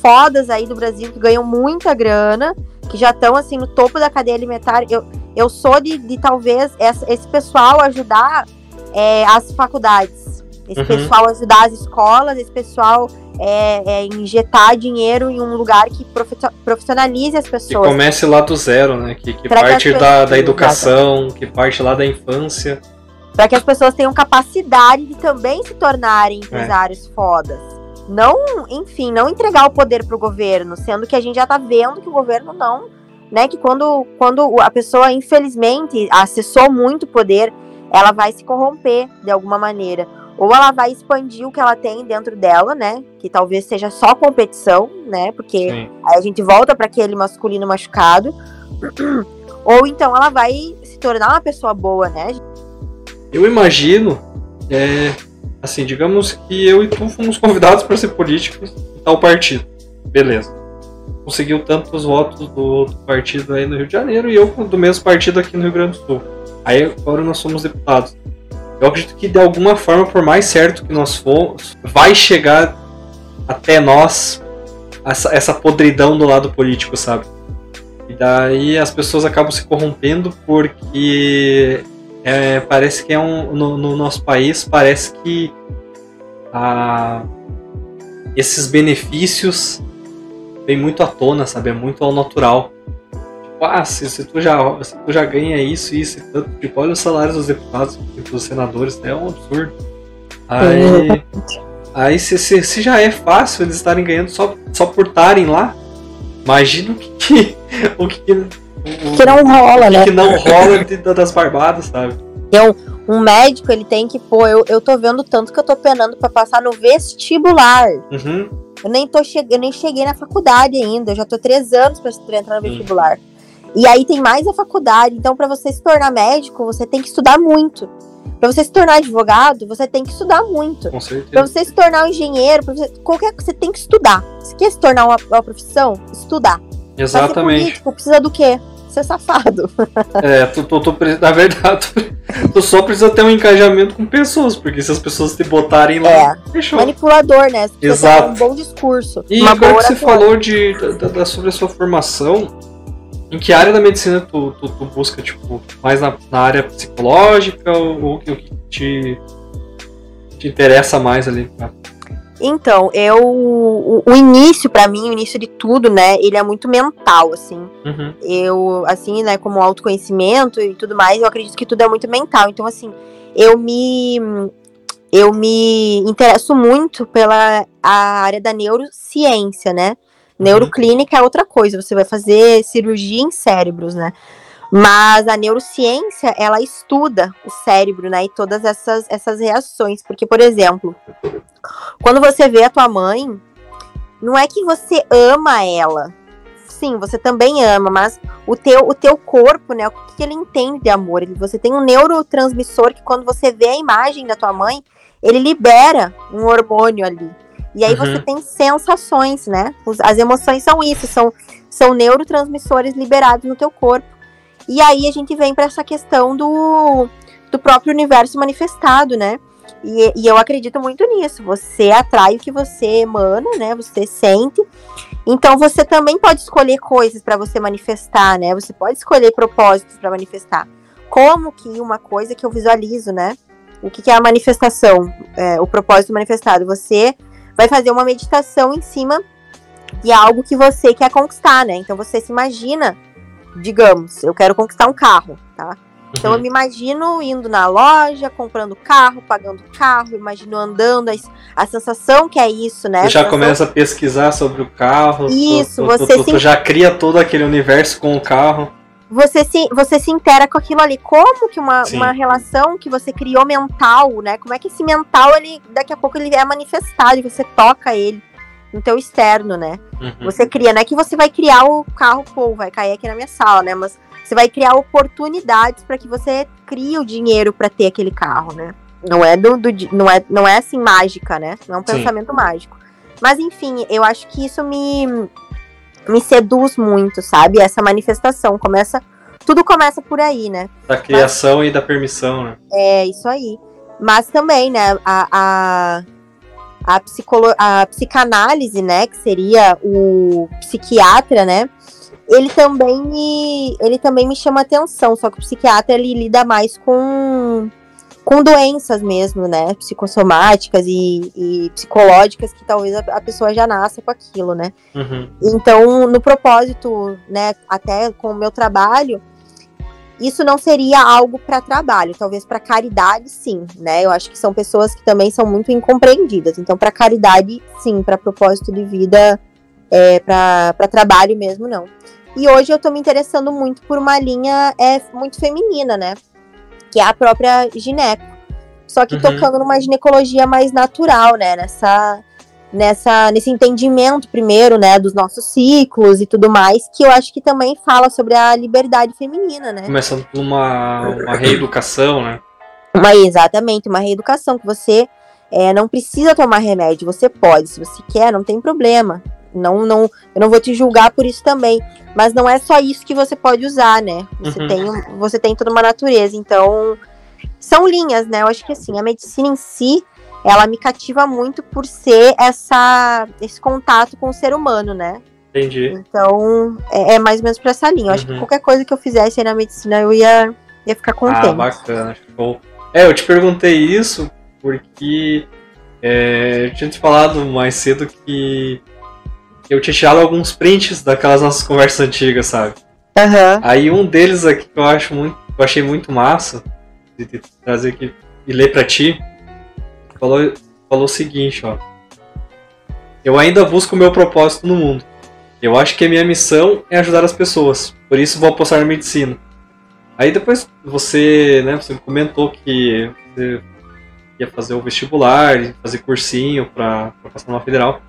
fodas aí do Brasil que ganham muita grana, que já estão assim no topo da cadeia alimentar. Eu, eu sou de, de talvez essa- esse pessoal ajudar é, as faculdades, esse Uhum. pessoal ajudar as escolas, esse pessoal é, é, injetar dinheiro em um lugar que profissionalize as Que pessoas. comece lá do zero, né? Que, que que parte as da, da educação, que parte lá da infância. para que as pessoas tenham capacidade de também se tornarem empresários fodas. Não, enfim, não entregar o poder pro governo, sendo que a gente já tá vendo que o governo não, né, que quando, quando a pessoa infelizmente acessou muito poder, ela vai se corromper de alguma maneira. Ou ela vai expandir o que ela tem dentro dela, né? Que talvez seja só competição, né? Porque Sim. Aí a gente volta para aquele masculino machucado. Ou então ela vai se tornar uma pessoa boa, né? Eu imagino, é, assim, digamos que eu e tu fomos convidados para ser políticos de tal partido. Beleza. Conseguiu tantos votos do, do partido aí no Rio de Janeiro e eu do mesmo partido aqui no Rio Grande do Sul. Aí agora nós somos deputados. Eu acredito que de alguma forma, por mais certo que nós formos, vai chegar até nós essa, essa podridão do lado político, sabe? E daí as pessoas acabam se corrompendo porque é, parece que é um. No, no nosso país, parece que esses benefícios vêm muito à tona, sabe? É muito ao natural. Ah, se, se tu já, se tu já ganha isso, isso e tanto, tipo, olha os salários dos deputados e dos senadores, é um absurdo. Aí, aí se, se, se já é fácil eles estarem ganhando só, só por estarem lá, imagina o que, que- o que, que- o- Que não rola, o né? que não rola de- das barbadas, sabe? Um médico, ele tem que, pô, eu, eu tô vendo tanto que eu tô penando para passar no vestibular. Uhum. Eu nem, tô che... eu nem cheguei na faculdade ainda, eu já tô três anos pra entrar no vestibular. E aí tem mais a faculdade, então para você se tornar médico, você tem que estudar muito. Para você se tornar advogado, você tem que estudar muito. Com certeza. Pra você se tornar um engenheiro, você, qualquer coisa, você tem que estudar. Se quer se tornar uma, uma profissão, estudar. Exatamente. político, precisa do quê? Ser safado. É, tu, tu, tu, pre- na verdade, tu, tu só precisa ter um engajamento com pessoas, porque se as pessoas te botarem lá, É. fechou. Manipulador, né? Exato. um bom discurso. E agora que você falou de, da, da- sobre a sua formação, em que área da medicina tu, tu, tu busca, tipo, mais na, na área psicológica ou, o que te, te interessa mais ali? Ah, Então, eu. O, o início, pra mim, o início de tudo, né? Ele é muito mental, assim. Uhum, eu, assim, né, como autoconhecimento e tudo mais, eu acredito que tudo é muito mental. Então, assim, eu me eu me interesso muito pela a área da neurociência, né? Neuroclínica é outra coisa, você vai fazer cirurgia em cérebros, né? Mas a neurociência, ela estuda o cérebro, né? E todas essas, essas reações. Porque, por exemplo, quando você vê a tua mãe, não é que você ama ela. Sim, você também ama, mas o teu, o teu corpo, né? O que, ele entende de amor? Você tem um neurotransmissor que quando você vê a imagem da tua mãe, ele libera um hormônio ali. E aí Uhum. você tem sensações, né? As emoções são isso, são, são neurotransmissores liberados no teu corpo. E aí a gente vem para essa questão do, do próprio universo manifestado, né? E, e eu acredito muito nisso. Você atrai o que você emana, né? Você sente. Então você também pode escolher coisas para você manifestar, né? Você pode escolher propósitos para manifestar. Como que uma coisa que eu visualizo, né? O que, que é a manifestação? É, o propósito manifestado. Você vai fazer uma meditação em cima de algo que você quer conquistar, né? Então você se imagina, digamos, eu quero conquistar um carro, tá? Então eu uhum. me imagino indo na loja, comprando carro, pagando carro, imagino andando, a, a sensação que é isso, né? Tu já começa a pesquisar sobre o carro. tu- Isso, tu, você tu, tu, se- tu já cria todo aquele universo com o carro. Você se, você se intera com aquilo ali. Como que uma, Sim. uma relação que você criou mental, né? Como é que esse mental, ele, daqui a pouco, ele é manifestado e você toca ele no teu externo, né? Uhum. Você cria, não é que você vai criar o carro, pô, vai cair aqui na minha sala, né? Mas você vai criar oportunidades para que você crie o dinheiro para ter aquele carro, né? Não é do, do não é não é assim mágica, né? Não é um Sim. pensamento mágico. Mas enfim, eu acho que isso me me seduz muito, sabe? Essa manifestação começa tudo começa por aí, né? Da criação e da permissão, né? É isso aí. Mas também, né, a, a, a, psicolo, a psicanálise, né, que seria o psiquiatra, né, ele também me, ele também me chama atenção, só que o psiquiatra ele lida mais com, com doenças mesmo, né, psicossomáticas e, e psicológicas que talvez a, a pessoa já nasça com aquilo, né. Uhum. Então, no propósito, né, até com o meu trabalho, isso não seria algo para trabalho, talvez para caridade, sim, né? Eu acho que são pessoas que também são muito incompreendidas. Então, para caridade, sim, para propósito de vida, é, para trabalho mesmo, não. E hoje eu tô me interessando muito por uma linha é, muito feminina, né? Que é a própria gineco. Só que Uhum. tocando numa ginecologia mais natural, né? Nessa nessa nesse entendimento primeiro, né, dos nossos ciclos e tudo mais, que eu acho que também fala sobre a liberdade feminina, né? Começando por uma, uma reeducação, né? Uma, exatamente, uma reeducação que você é, não precisa tomar remédio, você pode, se você quer, não tem problema. Não, não, eu não vou te julgar por isso também, mas não é só isso que você pode usar, né? Você Uhum. tem, você tem toda uma natureza, então são linhas, né? Eu acho que assim, a medicina em si, ela me cativa muito por ser essa esse contato com o ser humano, né? Entendi. Então, é, é mais ou menos pra essa linha. Eu acho que Uhum. qualquer coisa que eu fizesse aí na medicina, eu ia, ia ficar contente. Ah, bacana. Show. É, eu te perguntei isso porque é, eu tinha te falado mais cedo que eu tinha tirado alguns prints daquelas nossas conversas antigas, sabe? Aham. Aí um deles aqui que eu acho muito, eu achei muito massa de te trazer aqui e ler pra ti, falou, falou o seguinte, ó. Eu ainda busco o meu propósito no mundo. Eu acho que a minha missão é ajudar as pessoas. Por isso vou apostar na medicina. Aí depois você, né, você comentou que você ia fazer o vestibular, fazer cursinho para passar numa federal.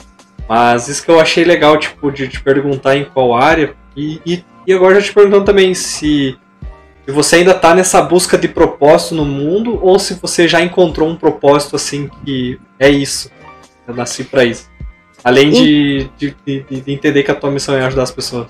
Mas isso que eu achei legal, tipo, de te perguntar em qual área. E, e, e agora já te perguntando também se, se você ainda tá nessa busca de propósito no mundo ou se você já encontrou um propósito assim que é isso. Eu nasci para isso. Além de, de, de, de entender que a tua missão é ajudar as pessoas.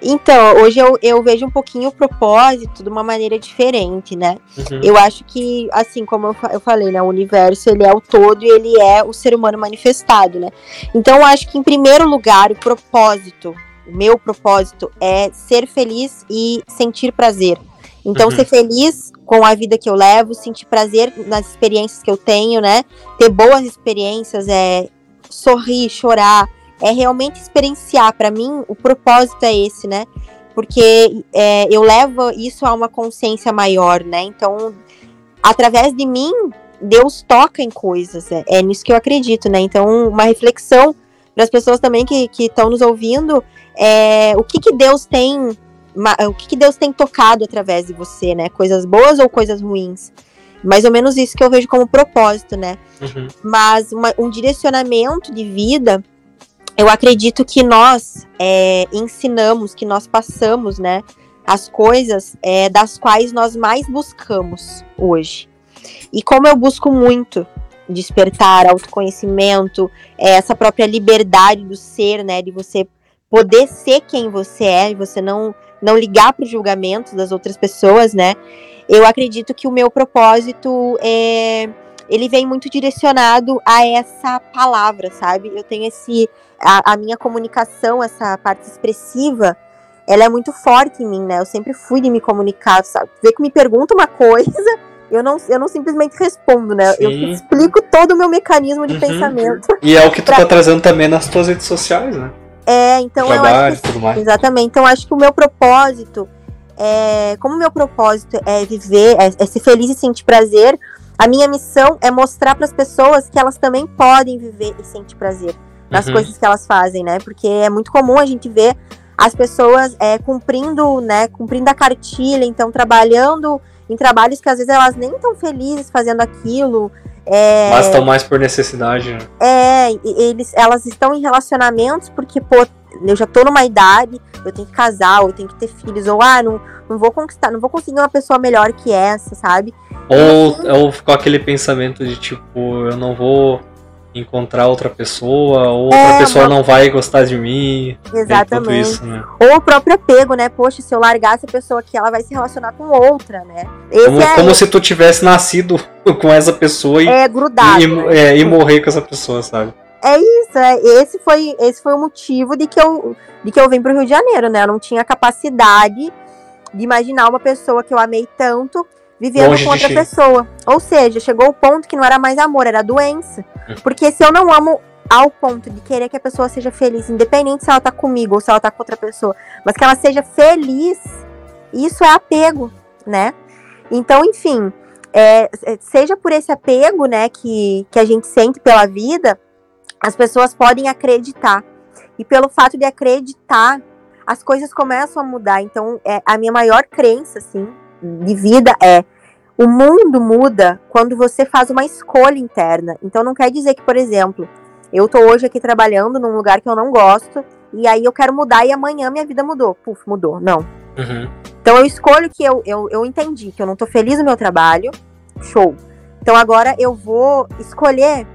Então, hoje eu, eu vejo um pouquinho o propósito de uma maneira diferente, né? Uhum. Eu acho que, assim como eu, eu falei, né? O universo, ele é o todo e ele é o ser humano manifestado, né? Então, eu acho que, em primeiro lugar, o propósito, o meu propósito é ser feliz e sentir prazer. Então, uhum. ser feliz com a vida que eu levo, sentir prazer nas experiências que eu tenho, né? Ter boas experiências, é sorrir, chorar, é realmente experienciar. Para mim, o propósito é esse, né? Porque é, eu levo isso a uma consciência maior, né? Então, através de mim, Deus toca em coisas. É, é nisso que eu acredito, né? Então, uma reflexão para as pessoas também que estão nos ouvindo é o que, que Deus tem. O que, que Deus tem tocado através de você, né? Coisas boas ou coisas ruins? Mais ou menos isso que eu vejo como propósito, né? Uhum. Mas uma, um direcionamento de vida eu acredito que nós é, ensinamos, que nós passamos, né, as coisas é, das quais nós mais buscamos hoje. E como eu busco muito despertar autoconhecimento, é, essa própria liberdade do ser, né, de você poder ser quem você é e você não não ligar para os julgamentos das outras pessoas, né? Eu acredito que o meu propósito é ele vem muito direcionado a essa palavra, sabe? Eu tenho esse a, a, minha comunicação, essa parte expressiva, ela é muito forte em mim, né? Eu sempre fui de me comunicar, sabe? Vê que me pergunta uma coisa, eu não, eu não simplesmente respondo, né? Sim. Eu explico todo o meu mecanismo de uhum. pensamento. E é o que tu pra... tá trazendo também nas tuas redes sociais, né? É, então Trabalho, eu acho que, tudo mais. Exatamente. Então eu acho que o meu propósito é, como o meu propósito é viver, é, é ser feliz e sentir prazer, a minha missão é mostrar para as pessoas que elas também podem viver e sentir prazer nas uhum. coisas que elas fazem, né? Porque é muito comum a gente ver as pessoas é, cumprindo, né, cumprindo a cartilha, então trabalhando em trabalhos que às vezes elas nem estão felizes fazendo aquilo. É, Mas estão mais por necessidade, né? É, eles, elas estão em relacionamentos porque, pô, eu já tô numa idade, eu tenho que casar, ou eu tenho que ter filhos, ou ah, não, não vou conquistar, não vou conseguir uma pessoa melhor que essa, sabe? Ou, ou ficou aquele pensamento de tipo, eu não vou encontrar outra pessoa, ou outra é, pessoa não vai gostar de mim. Exatamente. Isso, né? Ou o próprio apego, né? Poxa, se eu largar essa pessoa aqui, ela vai se relacionar com outra, né? como, é como se tu tivesse nascido com essa pessoa e, é, grudado, e, né? é, e morrer com essa pessoa, sabe? É isso, é, esse foi esse foi o motivo de que eu de que eu vim pro Rio de Janeiro, né? Eu não tinha capacidade de imaginar uma pessoa que eu amei tanto vivendo Longe com outra pessoa. Ou seja, chegou o ponto que não era mais amor, era doença. Hum. Porque se eu não amo ao ponto de querer que a pessoa seja feliz, independente se ela tá comigo ou se ela tá com outra pessoa, mas que ela seja feliz, isso é apego, né? Então, enfim, é, é, seja por esse apego, né, que, que a gente sente pela vida, as pessoas podem acreditar. E pelo fato de acreditar, as coisas começam a mudar. Então, é a minha maior crença, assim, de vida é o mundo muda quando você faz uma escolha interna. Então não quer dizer que, por exemplo, eu tô hoje aqui trabalhando num lugar que eu não gosto e aí eu quero mudar e amanhã minha vida mudou. Puf, mudou. Não. Uhum. Então eu escolho que eu, eu, eu entendi que eu não tô feliz no meu trabalho. Show. Então agora eu vou escolher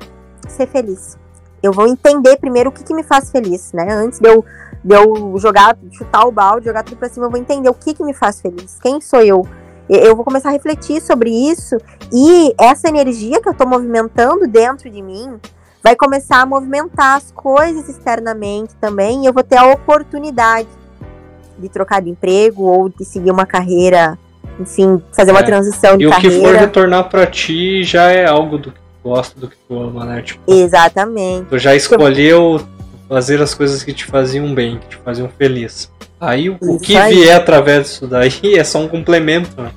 ser feliz. Eu vou entender primeiro o que, que me faz feliz, né? Antes de eu de eu jogar, chutar o balde, jogar tudo pra cima, eu vou entender o que, que me faz feliz, quem sou eu. Eu vou começar a refletir sobre isso e essa energia que eu tô movimentando dentro de mim vai começar a movimentar as coisas externamente também e eu vou ter a oportunidade de trocar de emprego ou de seguir uma carreira, enfim, fazer uma é. transição de e carreira. E o que for retornar para ti já é algo do gosta, do que tu ama, né? Tipo, Exatamente. Tu já escolheu fazer as coisas que te faziam bem, que te faziam feliz. Aí o, que aí. vier através disso daí é só um complemento. Né?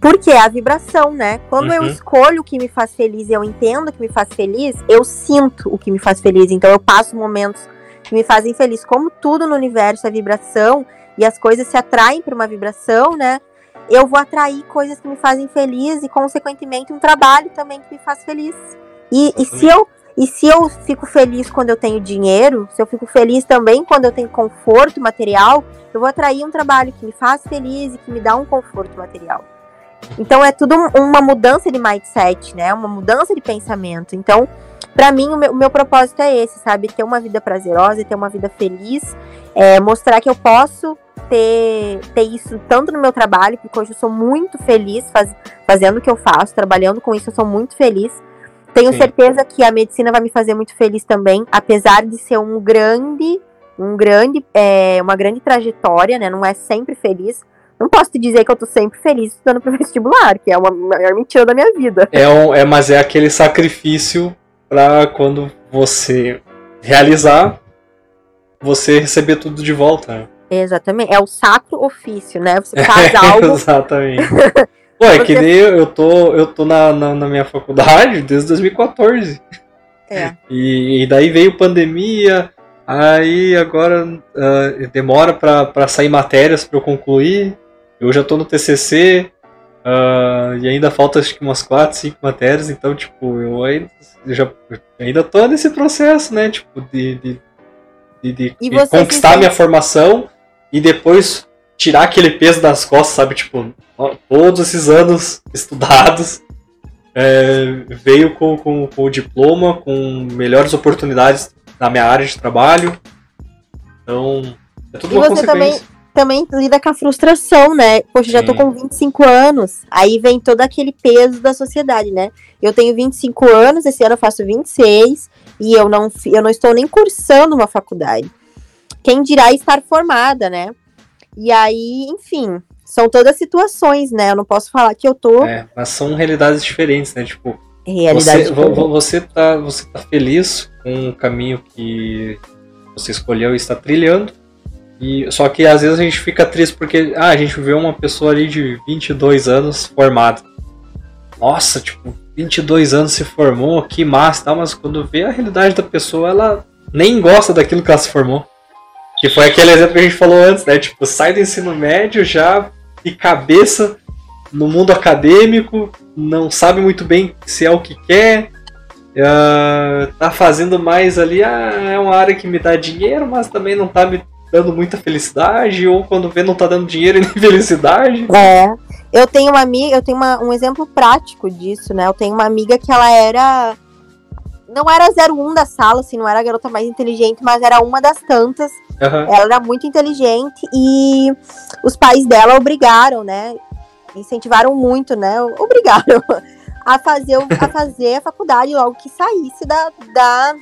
Porque é a vibração, né? Quando uhum. eu escolho o que me faz feliz e eu entendo o que me faz feliz, eu sinto o que me faz feliz. Então eu passo momentos que me fazem feliz. Como tudo no universo é vibração e as coisas se atraem para uma vibração, né? Eu vou atrair coisas que me fazem feliz e, consequentemente, um trabalho também que me faz feliz. E, e se eu e se eu fico feliz quando eu tenho dinheiro, se eu fico feliz também quando eu tenho conforto material, eu vou atrair um trabalho que me faz feliz e que me dá um conforto material. Então é tudo uma mudança de mindset, né? Uma mudança de pensamento. Então, para mim, o meu, o meu, propósito é esse, sabe? Ter uma vida prazerosa, ter uma vida feliz, é, mostrar que eu posso ter, ter isso tanto no meu trabalho, porque hoje eu sou muito feliz faz, fazendo o que eu faço, trabalhando com isso, eu sou muito feliz. Tenho Sim. certeza que a medicina vai me fazer muito feliz também, apesar de ser um grande, um grande, é, uma grande trajetória, né? Não é sempre feliz. Não posso te dizer que eu tô sempre feliz estudando pro vestibular, que é uma maior mentira da minha vida. É, um, é mas é aquele sacrifício para quando você realizar, você receber tudo de volta. Exatamente. É o sacro ofício, né? Você faz algo. Exatamente. Pô, é que nem eu, eu tô, eu tô na, na, na, minha faculdade desde 2014. É. E, e daí veio pandemia, aí agora uh, demora para sair matérias para eu concluir. Eu já tô no TCC, Uh, e ainda falta acho que umas 4, 5 matérias, então, tipo, eu ainda, eu já, eu ainda tô nesse processo, né? Tipo, de, de, de, de, de conquistar a minha formação e depois tirar aquele peso das costas, sabe? Tipo, todos esses anos estudados é, veio com, com, com o diploma, com melhores oportunidades na minha área de trabalho. Então, é tudo e uma consequência. Também também lida com a frustração, né? Poxa, já tô com 25 anos. Aí vem todo aquele peso da sociedade, né? Eu tenho 25 anos, esse ano eu faço 26 e eu não, eu não estou nem cursando uma faculdade. Quem dirá estar formada, né? E aí, enfim, são todas situações, né? Eu não posso falar que eu tô. É, mas são realidades diferentes, né? Tipo, Realidade você, você, tá, você tá feliz com o caminho que você escolheu e está trilhando e, só que às vezes a gente fica triste porque ah, a gente vê uma pessoa ali de 22 anos formada. Nossa, tipo, 22 anos se formou, que massa tal, mas quando vê a realidade da pessoa, ela nem gosta daquilo que ela se formou. Que foi aquele exemplo que a gente falou antes, né? Tipo, sai do ensino médio já de cabeça no mundo acadêmico, não sabe muito bem se é o que quer, uh, tá fazendo mais ali, ah, é uma área que me dá dinheiro, mas também não tá me dando muita felicidade, ou quando vê não tá dando dinheiro e nem felicidade. É. Eu tenho uma amiga, eu tenho uma, um exemplo prático disso, né? Eu tenho uma amiga que ela era. Não era 01 da sala, assim, não era a garota mais inteligente, mas era uma das tantas. Uhum. Ela era muito inteligente e os pais dela obrigaram, né? Incentivaram muito, né? Obrigaram a fazer, a fazer a faculdade logo que saísse da, da,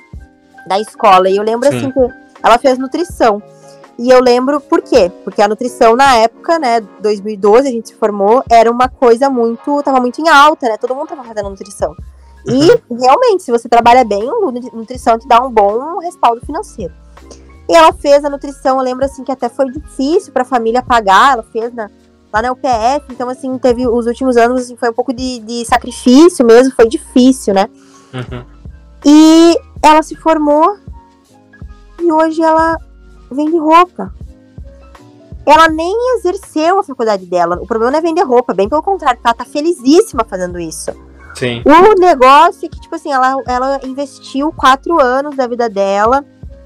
da escola. E eu lembro Sim. assim que ela fez nutrição. E eu lembro por quê? Porque a nutrição na época, né, 2012, a gente se formou, era uma coisa muito, tava muito em alta, né? Todo mundo tava fazendo nutrição. E realmente, se você trabalha bem, nutrição te dá um bom respaldo financeiro. E ela fez a nutrição, eu lembro assim que até foi difícil para a família pagar, ela fez na, lá na UPF, então assim, teve os últimos anos assim, foi um pouco de, de sacrifício mesmo, foi difícil, né? Uhum. E ela se formou e hoje ela vende roupa. Ela nem exerceu a faculdade dela. O problema não é vender roupa, bem pelo contrário, ela tá felizíssima fazendo isso. Sim. O negócio é que, tipo assim, ela, ela investiu quatro anos da vida dela.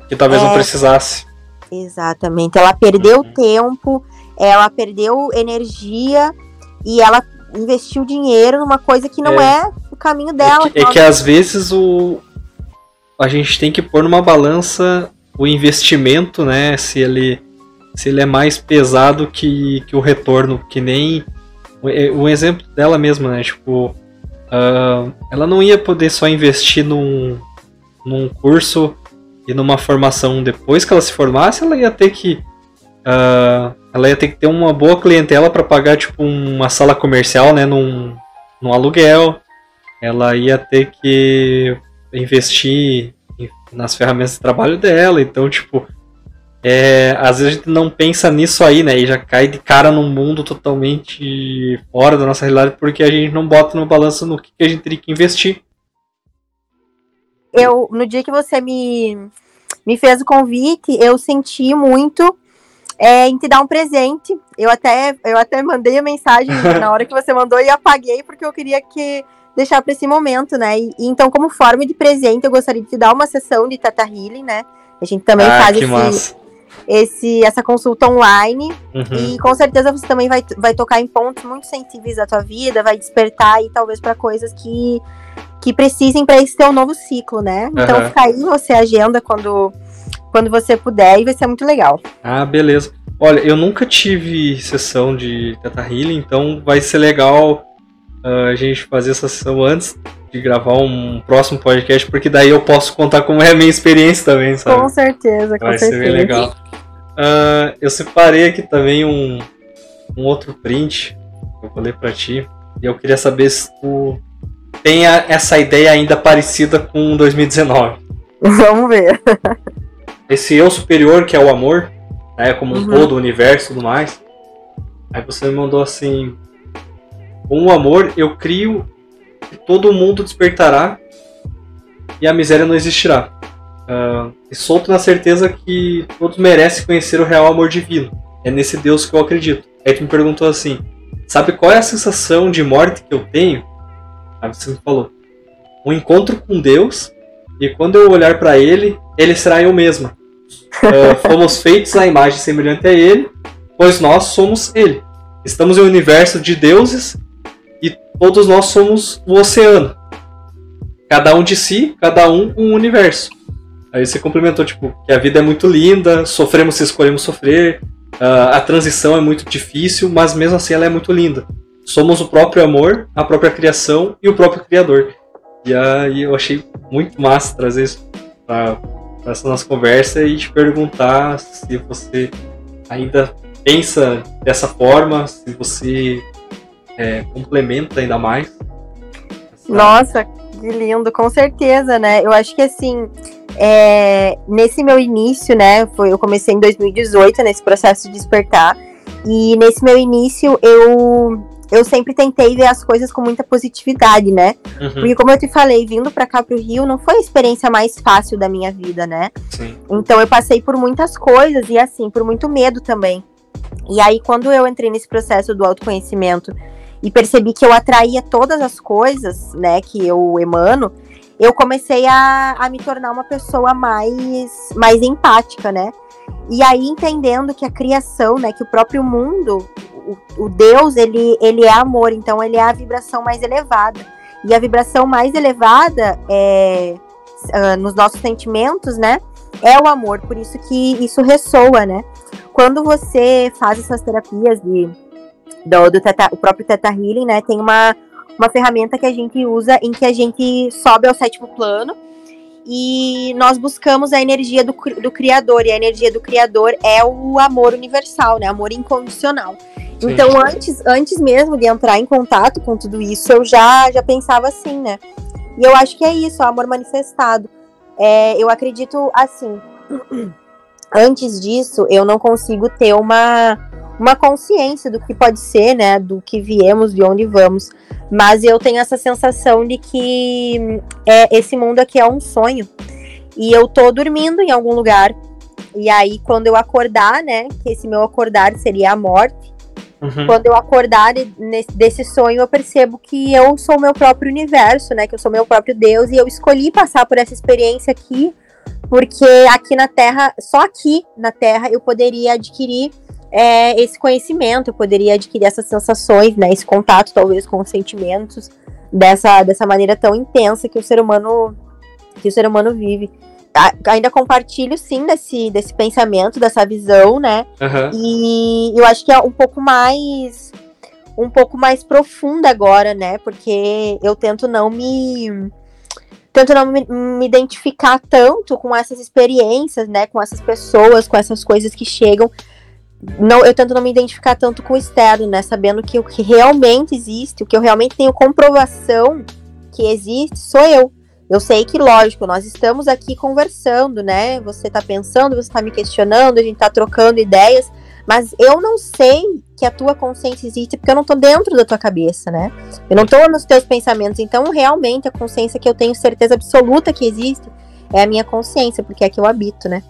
Que talvez é... não precisasse. Exatamente. Ela perdeu uhum. tempo, ela perdeu energia e ela investiu dinheiro numa coisa que não é, é o caminho dela. É que, é que às vezes o a gente tem que pôr numa balança o investimento, né? Se ele, se ele é mais pesado que, que o retorno, que nem o, exemplo dela mesma, né? Tipo, uh, ela não ia poder só investir num, num curso e numa formação depois que ela se formasse, ela ia ter que uh, ela ia ter que ter uma boa clientela para pagar tipo uma sala comercial, né? Num, num aluguel. Ela ia ter que investir nas ferramentas de trabalho dela. Então, tipo, é, às vezes a gente não pensa nisso aí, né? E já cai de cara num mundo totalmente fora da nossa realidade porque a gente não bota no balanço no que, a gente teria que investir. Eu, no dia que você me, me fez o convite, eu senti muito é, em te dar um presente. Eu até, eu até mandei a mensagem na hora que você mandou e apaguei porque eu queria que deixar para esse momento, né? E, então, como forma de presente, eu gostaria de te dar uma sessão de Tata Healing, né? A gente também ah, faz esse, esse, essa consulta online. Uhum. E com certeza você também vai, vai tocar em pontos muito sensíveis da tua vida, vai despertar aí talvez para coisas que, que precisem para esse teu novo ciclo, né? Então, uhum. fica aí você agenda quando quando você puder e vai ser muito legal. Ah, beleza. Olha, eu nunca tive sessão de Teta Healing, então vai ser legal uh, a gente fazer essa sessão antes de gravar um próximo podcast, porque daí eu posso contar como é a minha experiência também, sabe? Com certeza, com vai certeza. Vai ser bem legal. Uh, eu separei aqui também um, um outro print que eu ler pra ti, e eu queria saber se tu tem essa ideia ainda parecida com 2019. Vamos ver. esse eu superior que é o amor, né, como um uhum. todo, o universo e tudo mais. Aí você me mandou assim: Com o amor eu crio que todo mundo despertará e a miséria não existirá. Uh, e solto na certeza que todos merecem conhecer o real amor divino. É nesse Deus que eu acredito. Aí tu me perguntou assim: Sabe qual é a sensação de morte que eu tenho? Aí você me falou: Um encontro com Deus e quando eu olhar para Ele, Ele será eu mesma. Uh, fomos feitos à imagem semelhante a Ele, pois nós somos Ele. Estamos em um universo de deuses e todos nós somos o oceano. Cada um de si, cada um um universo. Aí você complementou, tipo, que a vida é muito linda, sofremos se escolhemos sofrer, uh, a transição é muito difícil, mas mesmo assim ela é muito linda. Somos o próprio amor, a própria criação e o próprio Criador. E aí eu achei muito massa trazer isso pra, essa nossa conversa e te perguntar se você ainda pensa dessa forma, se você é, complementa ainda mais. Nossa, que lindo, com certeza, né? Eu acho que assim, é, nesse meu início, né? Foi, eu comecei em 2018 nesse processo de despertar. E nesse meu início eu eu sempre tentei ver as coisas com muita positividade, né? Uhum. Porque, como eu te falei, vindo para cá pro Rio não foi a experiência mais fácil da minha vida, né? Sim. Então eu passei por muitas coisas e, assim, por muito medo também. E aí, quando eu entrei nesse processo do autoconhecimento e percebi que eu atraía todas as coisas, né, que eu emano, eu comecei a, a me tornar uma pessoa mais, mais empática, né? E aí entendendo que a criação, né, que o próprio mundo, o, o Deus, ele, ele é amor, então ele é a vibração mais elevada. E a vibração mais elevada é, uh, nos nossos sentimentos, né? É o amor, por isso que isso ressoa, né? Quando você faz essas terapias de, do, do teta, o próprio Teta Healing, né? Tem uma, uma ferramenta que a gente usa em que a gente sobe ao sétimo plano e nós buscamos a energia do, do Criador, e a energia do Criador é o amor universal, né? Amor incondicional. Sim. Então, antes, antes mesmo de entrar em contato com tudo isso, eu já, já pensava assim, né? E eu acho que é isso, o amor manifestado. É, eu acredito assim. Antes disso, eu não consigo ter uma, uma consciência do que pode ser, né? Do que viemos, de onde vamos. Mas eu tenho essa sensação de que é, esse mundo aqui é um sonho. E eu tô dormindo em algum lugar. E aí, quando eu acordar, né? Que esse meu acordar seria a morte. Uhum. Quando eu acordar nesse, desse sonho, eu percebo que eu sou o meu próprio universo, né? Que eu sou meu próprio Deus. E eu escolhi passar por essa experiência aqui. Porque aqui na Terra, só aqui na Terra, eu poderia adquirir é, esse conhecimento, eu poderia adquirir essas sensações, né, esse contato talvez com os sentimentos dessa, dessa maneira tão intensa que o ser humano que o ser humano vive. A, ainda compartilho sim desse, desse pensamento, dessa visão, né? Uhum. E eu acho que é um pouco mais um pouco mais profunda agora, né? Porque eu tento não me tento não me, me, identificar tanto com essas experiências, né? Com essas pessoas, com essas coisas que chegam, não, eu tento não me identificar tanto com o externo, né? Sabendo que o que realmente existe, o que eu realmente tenho comprovação que existe, sou eu. Eu sei que, lógico, nós estamos aqui conversando, né? Você tá pensando, você tá me questionando, a gente tá trocando ideias, mas eu não sei que a tua consciência existe porque eu não tô dentro da tua cabeça, né? Eu não tô nos teus pensamentos. Então, realmente, a consciência que eu tenho certeza absoluta que existe é a minha consciência, porque é que eu habito, né?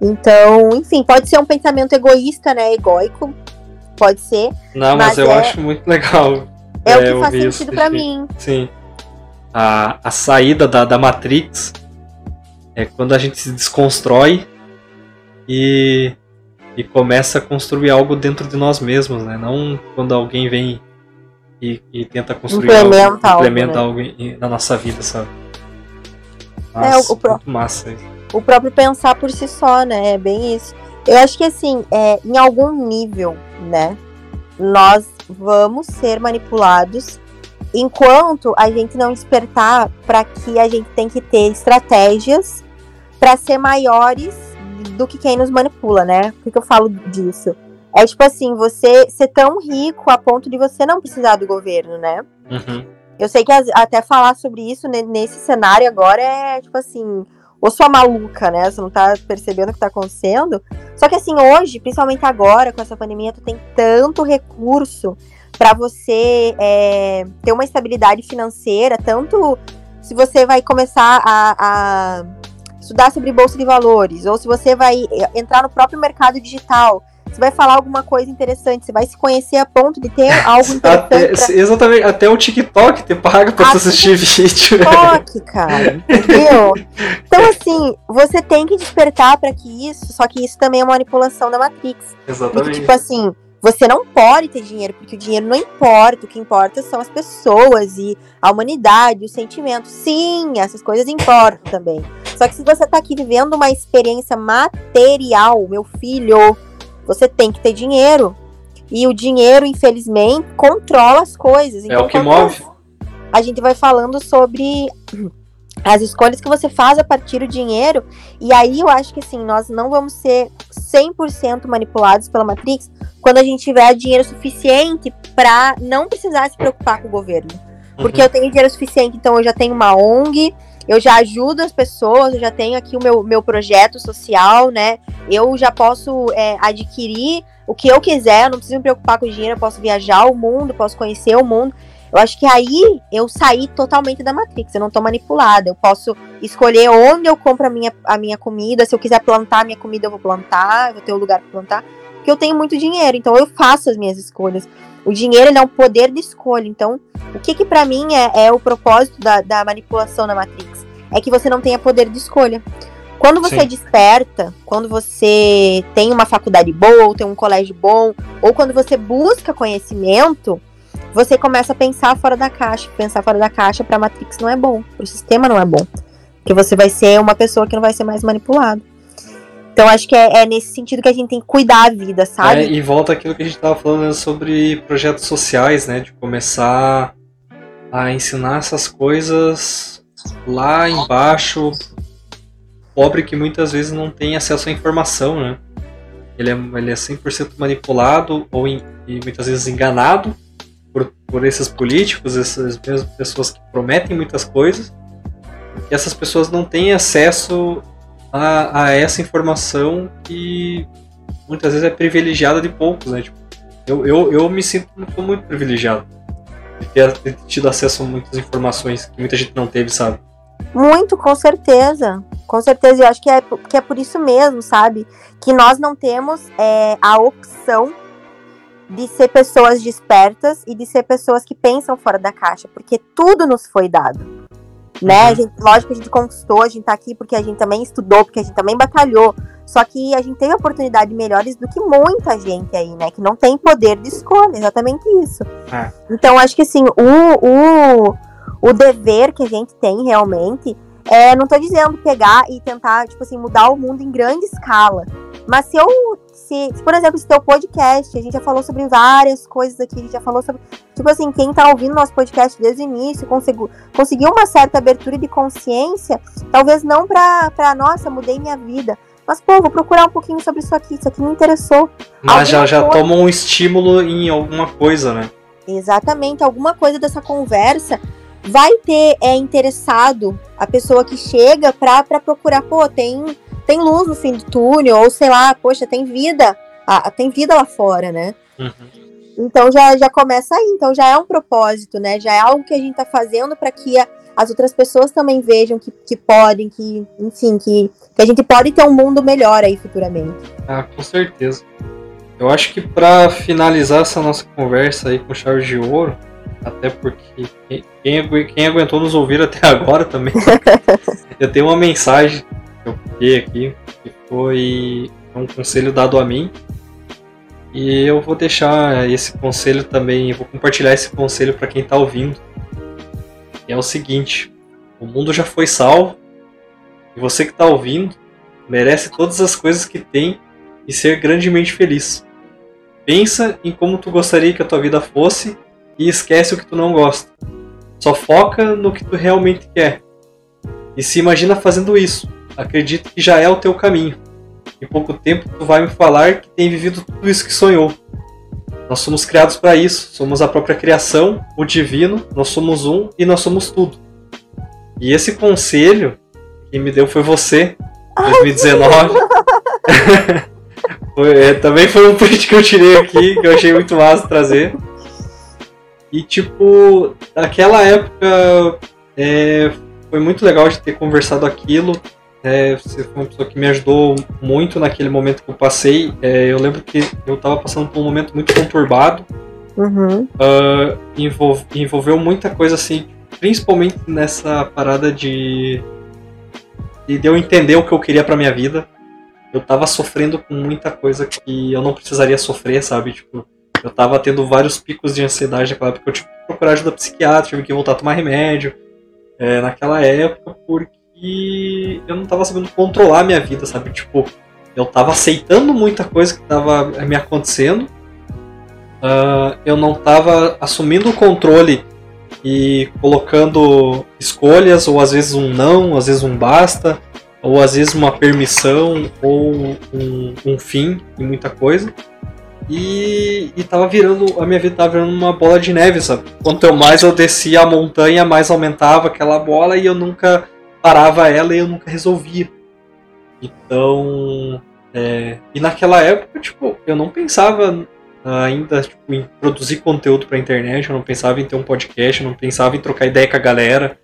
Então, enfim, pode ser um pensamento egoísta, né? Egoico. Pode ser. Não, mas, mas eu é, acho muito legal. É, é o que faz sentido para mim. Sim. A, a saída da, da Matrix é quando a gente se desconstrói e, e começa a construir algo dentro de nós mesmos, né? Não quando alguém vem e, e tenta construir implementa algo, implementa algo, né? algo na nossa vida, sabe? É, o, o muito massa isso. O próprio pensar por si só, né? É bem isso. Eu acho que assim, é, em algum nível, né? Nós vamos ser manipulados enquanto a gente não despertar para que a gente tem que ter estratégias para ser maiores do que quem nos manipula, né? Por que eu falo disso? É tipo assim, você ser tão rico a ponto de você não precisar do governo, né? Uhum. Eu sei que até falar sobre isso nesse cenário agora é tipo assim, ou sua maluca, né? Você não tá percebendo o que tá acontecendo. Só que assim, hoje, principalmente agora, com essa pandemia, tu tem tanto recurso para você é, ter uma estabilidade financeira, tanto se você vai começar a, a estudar sobre bolsa de valores, ou se você vai entrar no próprio mercado digital, você vai falar alguma coisa interessante, você vai se conhecer a ponto de ter algo interessante. Até, pra... Exatamente, até o TikTok te paga pra você assistir vídeo. TikTok, cara, entendeu? Então, assim, você tem que despertar para que isso, só que isso também é manipulação da Matrix. Exatamente. Porque, tipo assim, você não pode ter dinheiro, porque o dinheiro não importa. O que importa são as pessoas e a humanidade, os sentimentos. Sim, essas coisas importam também. Só que se você tá aqui vivendo uma experiência material, meu filho, você tem que ter dinheiro. E o dinheiro, infelizmente, controla as coisas. Então, é o que move. A gente vai falando sobre as escolhas que você faz a partir do dinheiro. E aí eu acho que assim, nós não vamos ser 100% manipulados pela Matrix quando a gente tiver dinheiro suficiente para não precisar se preocupar com o governo. Porque uhum. eu tenho dinheiro suficiente, então eu já tenho uma ONG, eu já ajudo as pessoas, eu já tenho aqui o meu, meu projeto social, né? Eu já posso é, adquirir o que eu quiser, eu não preciso me preocupar com o dinheiro, eu posso viajar o mundo, posso conhecer o mundo. Eu acho que aí eu saí totalmente da Matrix, eu não tô manipulada. Eu posso escolher onde eu compro a minha, a minha comida. Se eu quiser plantar a minha comida, eu vou plantar, eu vou ter um lugar para plantar. Porque eu tenho muito dinheiro, então eu faço as minhas escolhas. O dinheiro é um poder de escolha. Então, o que que para mim é, é, o propósito da, da manipulação na Matrix? É que você não tenha poder de escolha. Quando você Sim. desperta, quando você tem uma faculdade boa, ou tem um colégio bom, ou quando você busca conhecimento, você começa a pensar fora da caixa. Pensar fora da caixa para Matrix não é bom, para o sistema não é bom. Porque você vai ser uma pessoa que não vai ser mais manipulado. Então acho que é, é nesse sentido que a gente tem que cuidar da vida, sabe? É, e volta aquilo que a gente estava falando sobre projetos sociais, né? De começar a ensinar essas coisas lá embaixo, pobre que muitas vezes não tem acesso à informação, né? Ele é, ele é 100% manipulado ou em, e muitas vezes enganado por, por esses políticos, essas mesmas pessoas que prometem muitas coisas, e essas pessoas não têm acesso a, a essa informação que muitas vezes é privilegiada de poucos, né? Tipo, eu, eu, eu me sinto muito, muito privilegiado de ter, ter tido acesso a muitas informações que muita gente não teve, sabe? Muito, com certeza. Com certeza. Eu acho que é, que é por isso mesmo, sabe? Que nós não temos é, a opção de ser pessoas despertas e de ser pessoas que pensam fora da caixa, porque tudo nos foi dado. Né? Uhum. Gente, lógico que a gente conquistou, a gente tá aqui porque a gente também estudou, porque a gente também batalhou. Só que a gente teve oportunidades melhores do que muita gente aí, né? Que não tem poder de escolha, exatamente isso. É. Então, acho que assim, o, o, o dever que a gente tem realmente é, não tô dizendo pegar e tentar, tipo assim, mudar o mundo em grande escala. Mas se eu se, se, por exemplo, esse teu podcast, a gente já falou sobre várias coisas aqui, a gente já falou sobre, tipo assim, quem tá ouvindo nosso podcast desde o início, conseguiu, conseguiu uma certa abertura de consciência, talvez não pra, pra, nossa, mudei minha vida, mas, pô, vou procurar um pouquinho sobre isso aqui, isso aqui me interessou. Mas já, já toma um estímulo em alguma coisa, né? Exatamente, alguma coisa dessa conversa vai ter é, interessado a pessoa que chega pra, pra procurar, pô, tem tem luz no fim do túnel, ou sei lá, poxa, tem vida, ah, tem vida lá fora, né? Uhum. Então já, já começa aí, então já é um propósito, né? Já é algo que a gente tá fazendo para que a, as outras pessoas também vejam que, que podem, que, enfim, que que a gente pode ter um mundo melhor aí futuramente. Ah, com certeza. Eu acho que para finalizar essa nossa conversa aí com chave de ouro, até porque quem, quem, aguentou nos ouvir até agora também, eu tenho uma mensagem eu peguei aqui, que foi um conselho dado a mim. E eu vou deixar esse conselho também, vou compartilhar esse conselho para quem está ouvindo. E é o seguinte: o mundo já foi salvo, e você que está ouvindo merece todas as coisas que tem e ser grandemente feliz. Pensa em como tu gostaria que a tua vida fosse e esquece o que tu não gosta. Só foca no que tu realmente quer. E se imagina fazendo isso. Acredito que já é o teu caminho. Em pouco tempo tu vai me falar que tem vivido tudo isso que sonhou. Nós somos criados para isso, somos a própria criação, o divino, nós somos um e nós somos tudo. E esse conselho quem me deu foi você, 2019. foi, é, também foi um print que eu tirei aqui, que eu achei muito massa trazer. E, tipo, naquela época é, foi muito legal de ter conversado aquilo. É, você foi uma pessoa que me ajudou muito naquele momento que eu passei. É, eu lembro que eu estava passando por um momento muito conturbado. Uhum. Uh, envolve, envolveu muita coisa assim, principalmente nessa parada de, de eu entender o que eu queria para minha vida. Eu tava sofrendo com muita coisa que eu não precisaria sofrer, sabe? Tipo, eu tava tendo vários picos de ansiedade naquela época. Eu tive que procurar ajuda psiquiátrica, tive que voltar a tomar remédio é, naquela época, porque eu não tava sabendo controlar a minha vida, sabe? Tipo, eu tava aceitando muita coisa que tava me acontecendo. Uh, eu não tava assumindo o controle e colocando escolhas, ou às vezes um não, às vezes um basta, ou às vezes uma permissão, ou um, um fim em muita coisa. E, e tava virando, a minha vida tava virando uma bola de neve, sabe? Quanto mais eu descia a montanha, mais aumentava aquela bola e eu nunca parava ela e eu nunca resolvia. Então, é, e naquela época, tipo, eu não pensava ainda tipo, em produzir conteúdo pra internet, eu não pensava em ter um podcast, eu não pensava em trocar ideia com a galera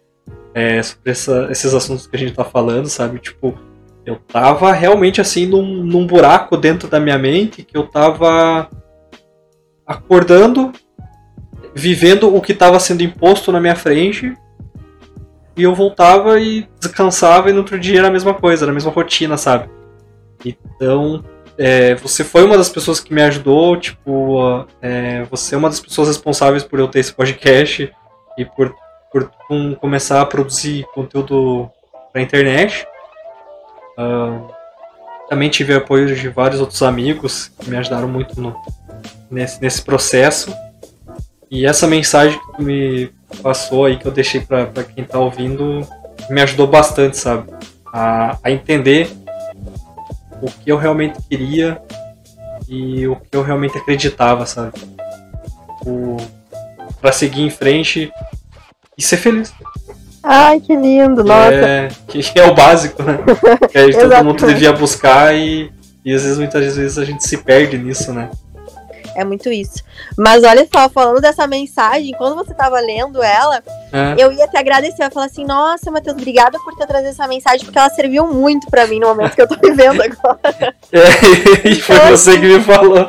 é, sobre essa, esses assuntos que a gente tá falando, sabe? Tipo, eu tava realmente assim num, num buraco dentro da minha mente que eu tava acordando, vivendo o que estava sendo imposto na minha frente e eu voltava e descansava e no outro dia era a mesma coisa, era a mesma rotina, sabe? Então, é, você foi uma das pessoas que me ajudou, tipo, é, você é uma das pessoas responsáveis por eu ter esse podcast e por, por um, começar a produzir conteúdo pra internet. Uh, também tive apoio de vários outros amigos que me ajudaram muito no, nesse, nesse processo. E essa mensagem que me passou aí, que eu deixei para quem tá ouvindo, me ajudou bastante, sabe? A, a entender o que eu realmente queria e o que eu realmente acreditava, sabe? O, pra seguir em frente e ser feliz. Ai, que lindo, nossa. É, que é o básico, né? que a gente, todo mundo devia buscar e, e às vezes, muitas vezes, a gente se perde nisso, né? É muito isso. Mas olha só, falando dessa mensagem, quando você tava lendo ela, é. eu ia te agradecer. Eu ia falar assim: Nossa, Matheus, obrigada por ter trazido essa mensagem, porque ela serviu muito para mim no momento que eu tô vivendo agora. É, e foi então, você que me falou.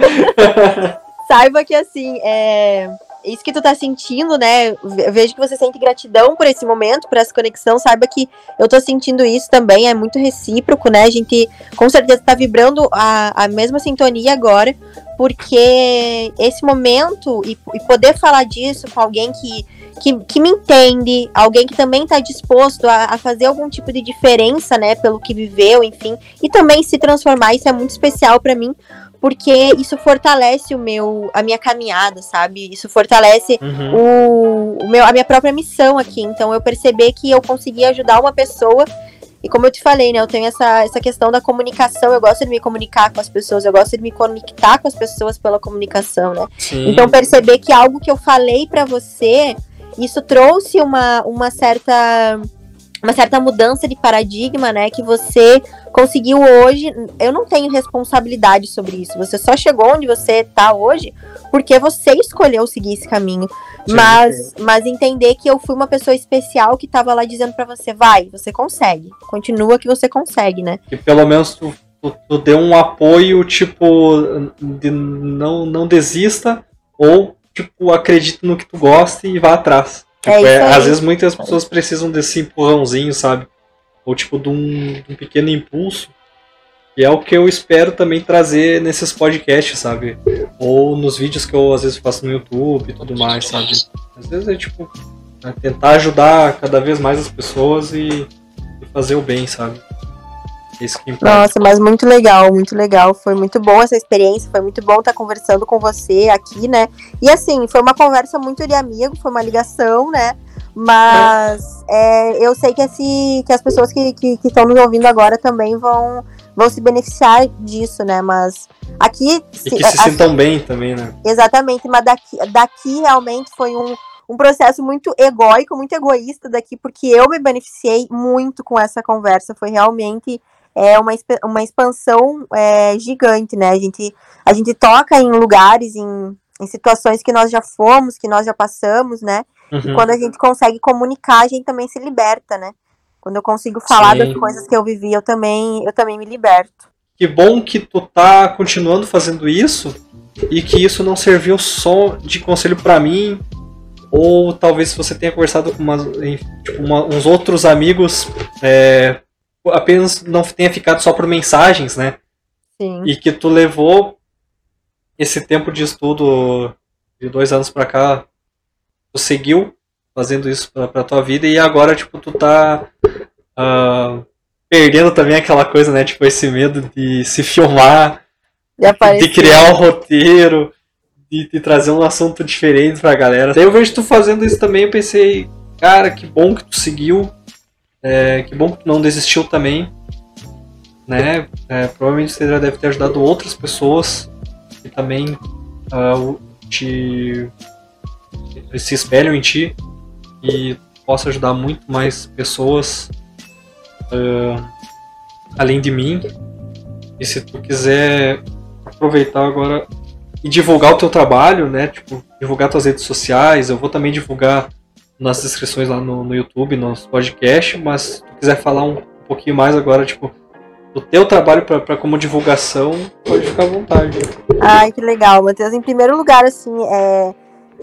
Saiba que assim, é isso que tu tá sentindo, né? Vejo que você sente gratidão por esse momento, por essa conexão. Saiba que eu tô sentindo isso também, é muito recíproco, né? A gente com certeza tá vibrando a, a mesma sintonia agora, porque esse momento e, e poder falar disso com alguém que, que, que, me entende, alguém que também está disposto a, a, fazer algum tipo de diferença, né, pelo que viveu, enfim, e também se transformar, isso é muito especial para mim, porque isso fortalece o meu, a minha caminhada, sabe? Isso fortalece uhum. o, o meu, a minha própria missão aqui. Então eu perceber que eu consegui ajudar uma pessoa e como eu te falei, né, eu tenho essa, essa questão da comunicação, eu gosto de me comunicar com as pessoas, eu gosto de me conectar com as pessoas pela comunicação, né? Sim. Então perceber que algo que eu falei para você, isso trouxe uma, uma certa uma certa mudança de paradigma, né? Que você conseguiu hoje. Eu não tenho responsabilidade sobre isso. Você só chegou onde você tá hoje porque você escolheu seguir esse caminho. Sim, mas, sim. mas entender que eu fui uma pessoa especial que tava lá dizendo para você, vai, você consegue. Continua que você consegue, né? E pelo menos tu, tu, tu deu um apoio, tipo, de não, não desista, ou, tipo, acredita no que tu gosta e vá atrás. É tipo, é, é às vezes muitas pessoas precisam desse empurrãozinho, sabe? Ou tipo de um, de um, pequeno impulso. E é o que eu espero também trazer nesses podcasts, sabe? Ou nos vídeos que eu às vezes faço no YouTube e tudo mais, sabe? Às vezes é tipo é tentar ajudar cada vez mais as pessoas e, e fazer o bem, sabe? Nossa, mas muito legal, muito legal. Foi muito bom essa experiência, foi muito bom estar conversando com você aqui, né? E assim, foi uma conversa muito de amigo, foi uma ligação, né? Mas é, eu sei que, esse, que as pessoas que estão nos ouvindo agora também vão, vão se beneficiar disso, né? Mas aqui. E que se, se sintam bem também, né? Exatamente, mas daqui, daqui realmente foi um, um processo muito egóico, muito egoísta daqui, porque eu me beneficiei muito com essa conversa. Foi realmente é uma, uma expansão é, gigante, né? A gente, a gente toca em lugares, em, em situações que nós já fomos, que nós já passamos, né? Uhum. E quando a gente consegue comunicar, a gente também se liberta, né? Quando eu consigo falar Sim. das coisas que eu vivi, eu também, eu também me liberto. Que bom que tu tá continuando fazendo isso e que isso não serviu só de conselho para mim, ou talvez você tenha conversado com umas, tipo, uma, uns outros amigos é, apenas não tenha ficado só por mensagens, né? Sim. E que tu levou esse tempo de estudo de dois anos para cá, tu seguiu fazendo isso pra, pra tua vida e agora, tipo, tu tá uh, perdendo também aquela coisa, né? Tipo, esse medo de se filmar, de, de criar um roteiro, de, de, trazer um assunto diferente pra galera. Daí eu vejo tu fazendo isso também, eu pensei, cara, que bom que tu seguiu, é, que bom que não desistiu também. Né? É, provavelmente você já deve ter ajudado outras pessoas que também uh, te se espelham em ti e possa ajudar muito mais pessoas uh, além de mim. E se tu quiser aproveitar agora e divulgar o teu trabalho, né? Tipo, divulgar tuas redes sociais, eu vou também divulgar nas descrições lá no, no YouTube, no nosso podcast, mas se tu quiser falar um, um pouquinho mais agora, tipo, do teu trabalho para como divulgação, pode ficar à vontade. Ai, que legal, Matheus. Em primeiro lugar, assim, é,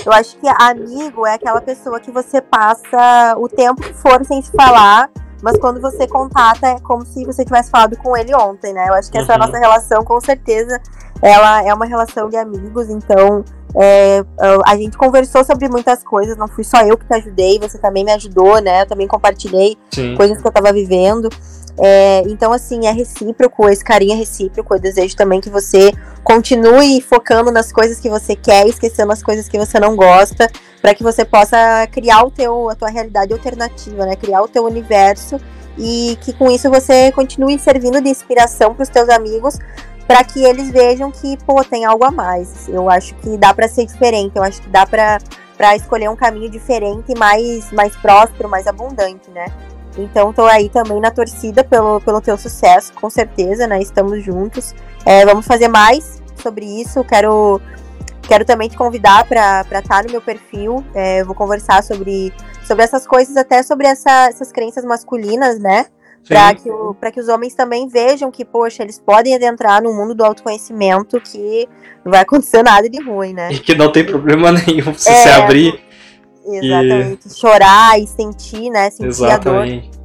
eu acho que amigo é aquela pessoa que você passa o tempo que for sem se falar, mas quando você contata é como se você tivesse falado com ele ontem, né? Eu acho que essa uhum. nossa relação, com certeza, ela é uma relação de amigos, então é, a gente conversou sobre muitas coisas, não fui só eu que te ajudei, você também me ajudou, né? Eu também compartilhei Sim. coisas que eu tava vivendo. É, então, assim, é recíproco, esse carinho é recíproco. Eu desejo também que você continue focando nas coisas que você quer, esquecendo as coisas que você não gosta, para que você possa criar o teu, a tua realidade alternativa, né? Criar o teu universo e que com isso você continue servindo de inspiração para os teus amigos, para que eles vejam que, pô, tem algo a mais. Eu acho que dá para ser diferente, eu acho que dá para para escolher um caminho diferente, mais mais próspero, mais abundante, né? Então tô aí também na torcida pelo, pelo teu sucesso, com certeza, né? Estamos juntos. É, vamos fazer mais sobre isso. Quero quero também te convidar para estar tá no meu perfil. É, vou conversar sobre, sobre essas coisas, até sobre essa, essas crenças masculinas, né? Para que, que os homens também vejam que, poxa, eles podem adentrar no mundo do autoconhecimento que não vai acontecer nada de ruim, né? E que não tem problema nenhum se é, se abrir. Exatamente. E... Chorar e sentir, né? Sentir exatamente. a dor.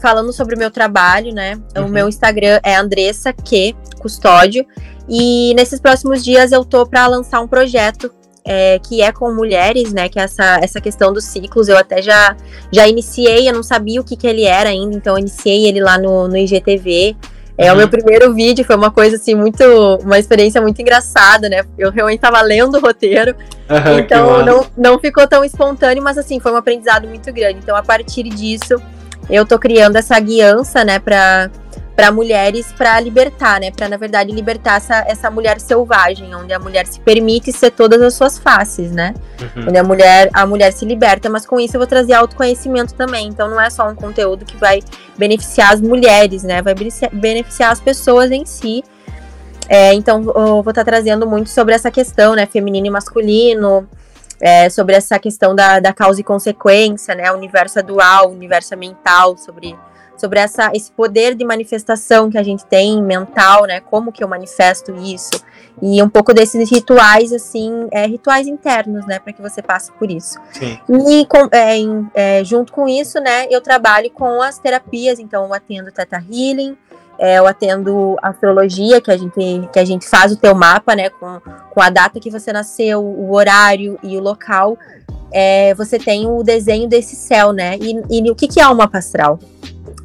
Falando sobre o meu trabalho, né? Uhum. O meu Instagram é Andressa Q Custódio. E nesses próximos dias eu tô para lançar um projeto é, que é com mulheres, né? Que é essa, essa questão dos ciclos. Eu até já, já iniciei, eu não sabia o que, que ele era ainda, então eu iniciei ele lá no, no IGTV. É uhum. o meu primeiro vídeo, foi uma coisa assim, muito. Uma experiência muito engraçada, né? Eu realmente estava lendo o roteiro. Uhum, então não, não ficou tão espontâneo, mas assim, foi um aprendizado muito grande. Então, a partir disso, eu tô criando essa guiança, né, para para mulheres para libertar, né? Para na verdade libertar essa, essa mulher selvagem, onde a mulher se permite ser todas as suas faces, né? Uhum. Onde a mulher a mulher se liberta, mas com isso eu vou trazer autoconhecimento também. Então não é só um conteúdo que vai beneficiar as mulheres, né? Vai beneficiar as pessoas em si. É, então eu vou estar tá trazendo muito sobre essa questão, né? Feminino e masculino. É, sobre essa questão da, da causa e consequência, né? Universo dual, o universo mental, sobre sobre essa, esse poder de manifestação que a gente tem mental, né? Como que eu manifesto isso e um pouco desses rituais assim, é, rituais internos, né? Para que você passe por isso. Sim. E com, é, em, é, junto com isso, né? Eu trabalho com as terapias, então eu atendo Teta Healing, é, eu atendo astrologia, que a gente que a gente faz o teu mapa, né? Com, com a data que você nasceu, o horário e o local. É, você tem o desenho desse céu, né? E, e o que, que é uma mapa astral?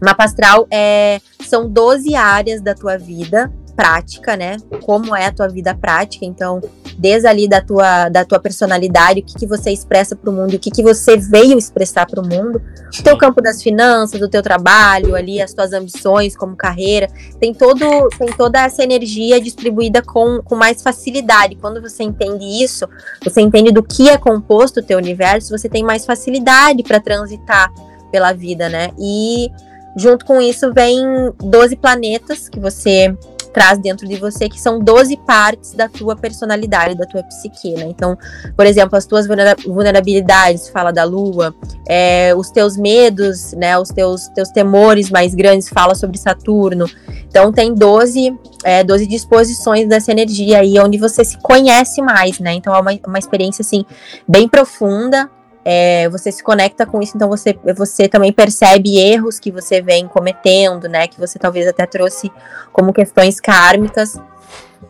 Mapa astral é, são 12 áreas da tua vida prática, né? Como é a tua vida prática, então, desde ali da tua, da tua personalidade, o que, que você expressa para o mundo, o que, que você veio expressar para o mundo, o teu campo das finanças, o teu trabalho, ali, as tuas ambições como carreira, tem, todo, tem toda essa energia distribuída com, com mais facilidade. Quando você entende isso, você entende do que é composto o teu universo, você tem mais facilidade para transitar pela vida, né? E Junto com isso vem 12 planetas que você traz dentro de você, que são 12 partes da tua personalidade, da tua psique, né? Então, por exemplo, as tuas vulnerabilidades, fala da lua, é, os teus medos, né? Os teus, teus temores mais grandes, fala sobre Saturno. Então, tem 12, é, 12 disposições dessa energia aí, onde você se conhece mais, né? Então, é uma, uma experiência, assim, bem profunda, é, você se conecta com isso, então você, você também percebe erros que você vem cometendo, né? Que você talvez até trouxe como questões kármicas.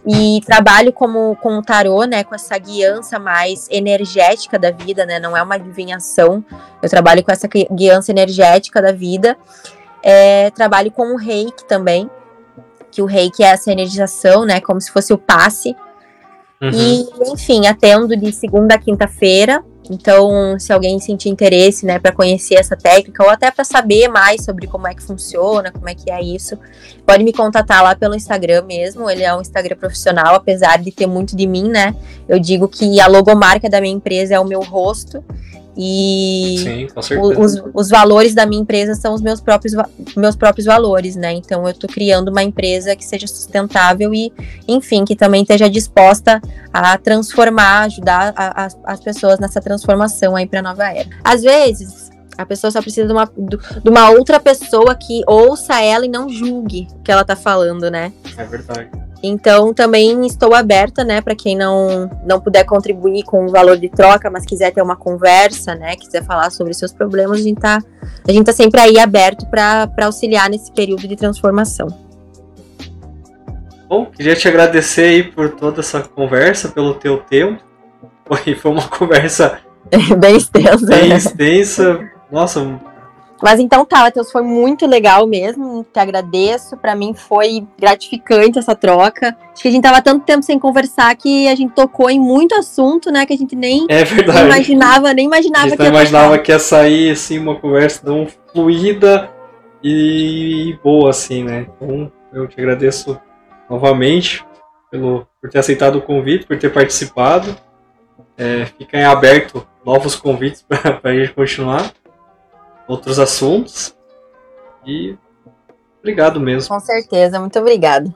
E trabalho como com o tarô, né? Com essa guiança mais energética da vida, né? Não é uma adivinhação. Eu trabalho com essa guiança energética da vida. É, trabalho com o reiki também, que o reiki é essa energização, né? Como se fosse o passe. Uhum. E, enfim, atendo de segunda a quinta-feira, então, se alguém sentir interesse, né, para conhecer essa técnica ou até para saber mais sobre como é que funciona, como é que é isso, pode me contatar lá pelo Instagram mesmo. Ele é um Instagram profissional, apesar de ter muito de mim, né? Eu digo que a logomarca da minha empresa é o meu rosto. E Sim, os, os valores da minha empresa são os meus próprios, meus próprios valores, né? Então eu estou criando uma empresa que seja sustentável e, enfim, que também esteja disposta a transformar, ajudar a, a, as pessoas nessa transformação aí para a nova era. Às vezes, a pessoa só precisa de uma, de uma outra pessoa que ouça ela e não julgue o que ela tá falando, né? É verdade. Então também estou aberta, né, para quem não não puder contribuir com o valor de troca, mas quiser ter uma conversa, né, quiser falar sobre seus problemas, a gente tá a gente tá sempre aí aberto para auxiliar nesse período de transformação. Bom, queria te agradecer aí por toda essa conversa, pelo teu tempo. Foi, foi uma conversa bem extensa. Bem extensa. Nossa, mas então tá, Matheus, foi muito legal mesmo. Te agradeço. Para mim foi gratificante essa troca. Acho que a gente tava tanto tempo sem conversar que a gente tocou em muito assunto, né? Que a gente nem, é imaginava, nem imaginava a gente que ia imaginava que ia sair assim uma conversa tão fluida e boa assim, né? Então eu te agradeço novamente pelo por ter aceitado o convite, por ter participado. É, fica em aberto novos convites para a gente continuar outros assuntos. E obrigado mesmo. Com certeza, muito obrigado.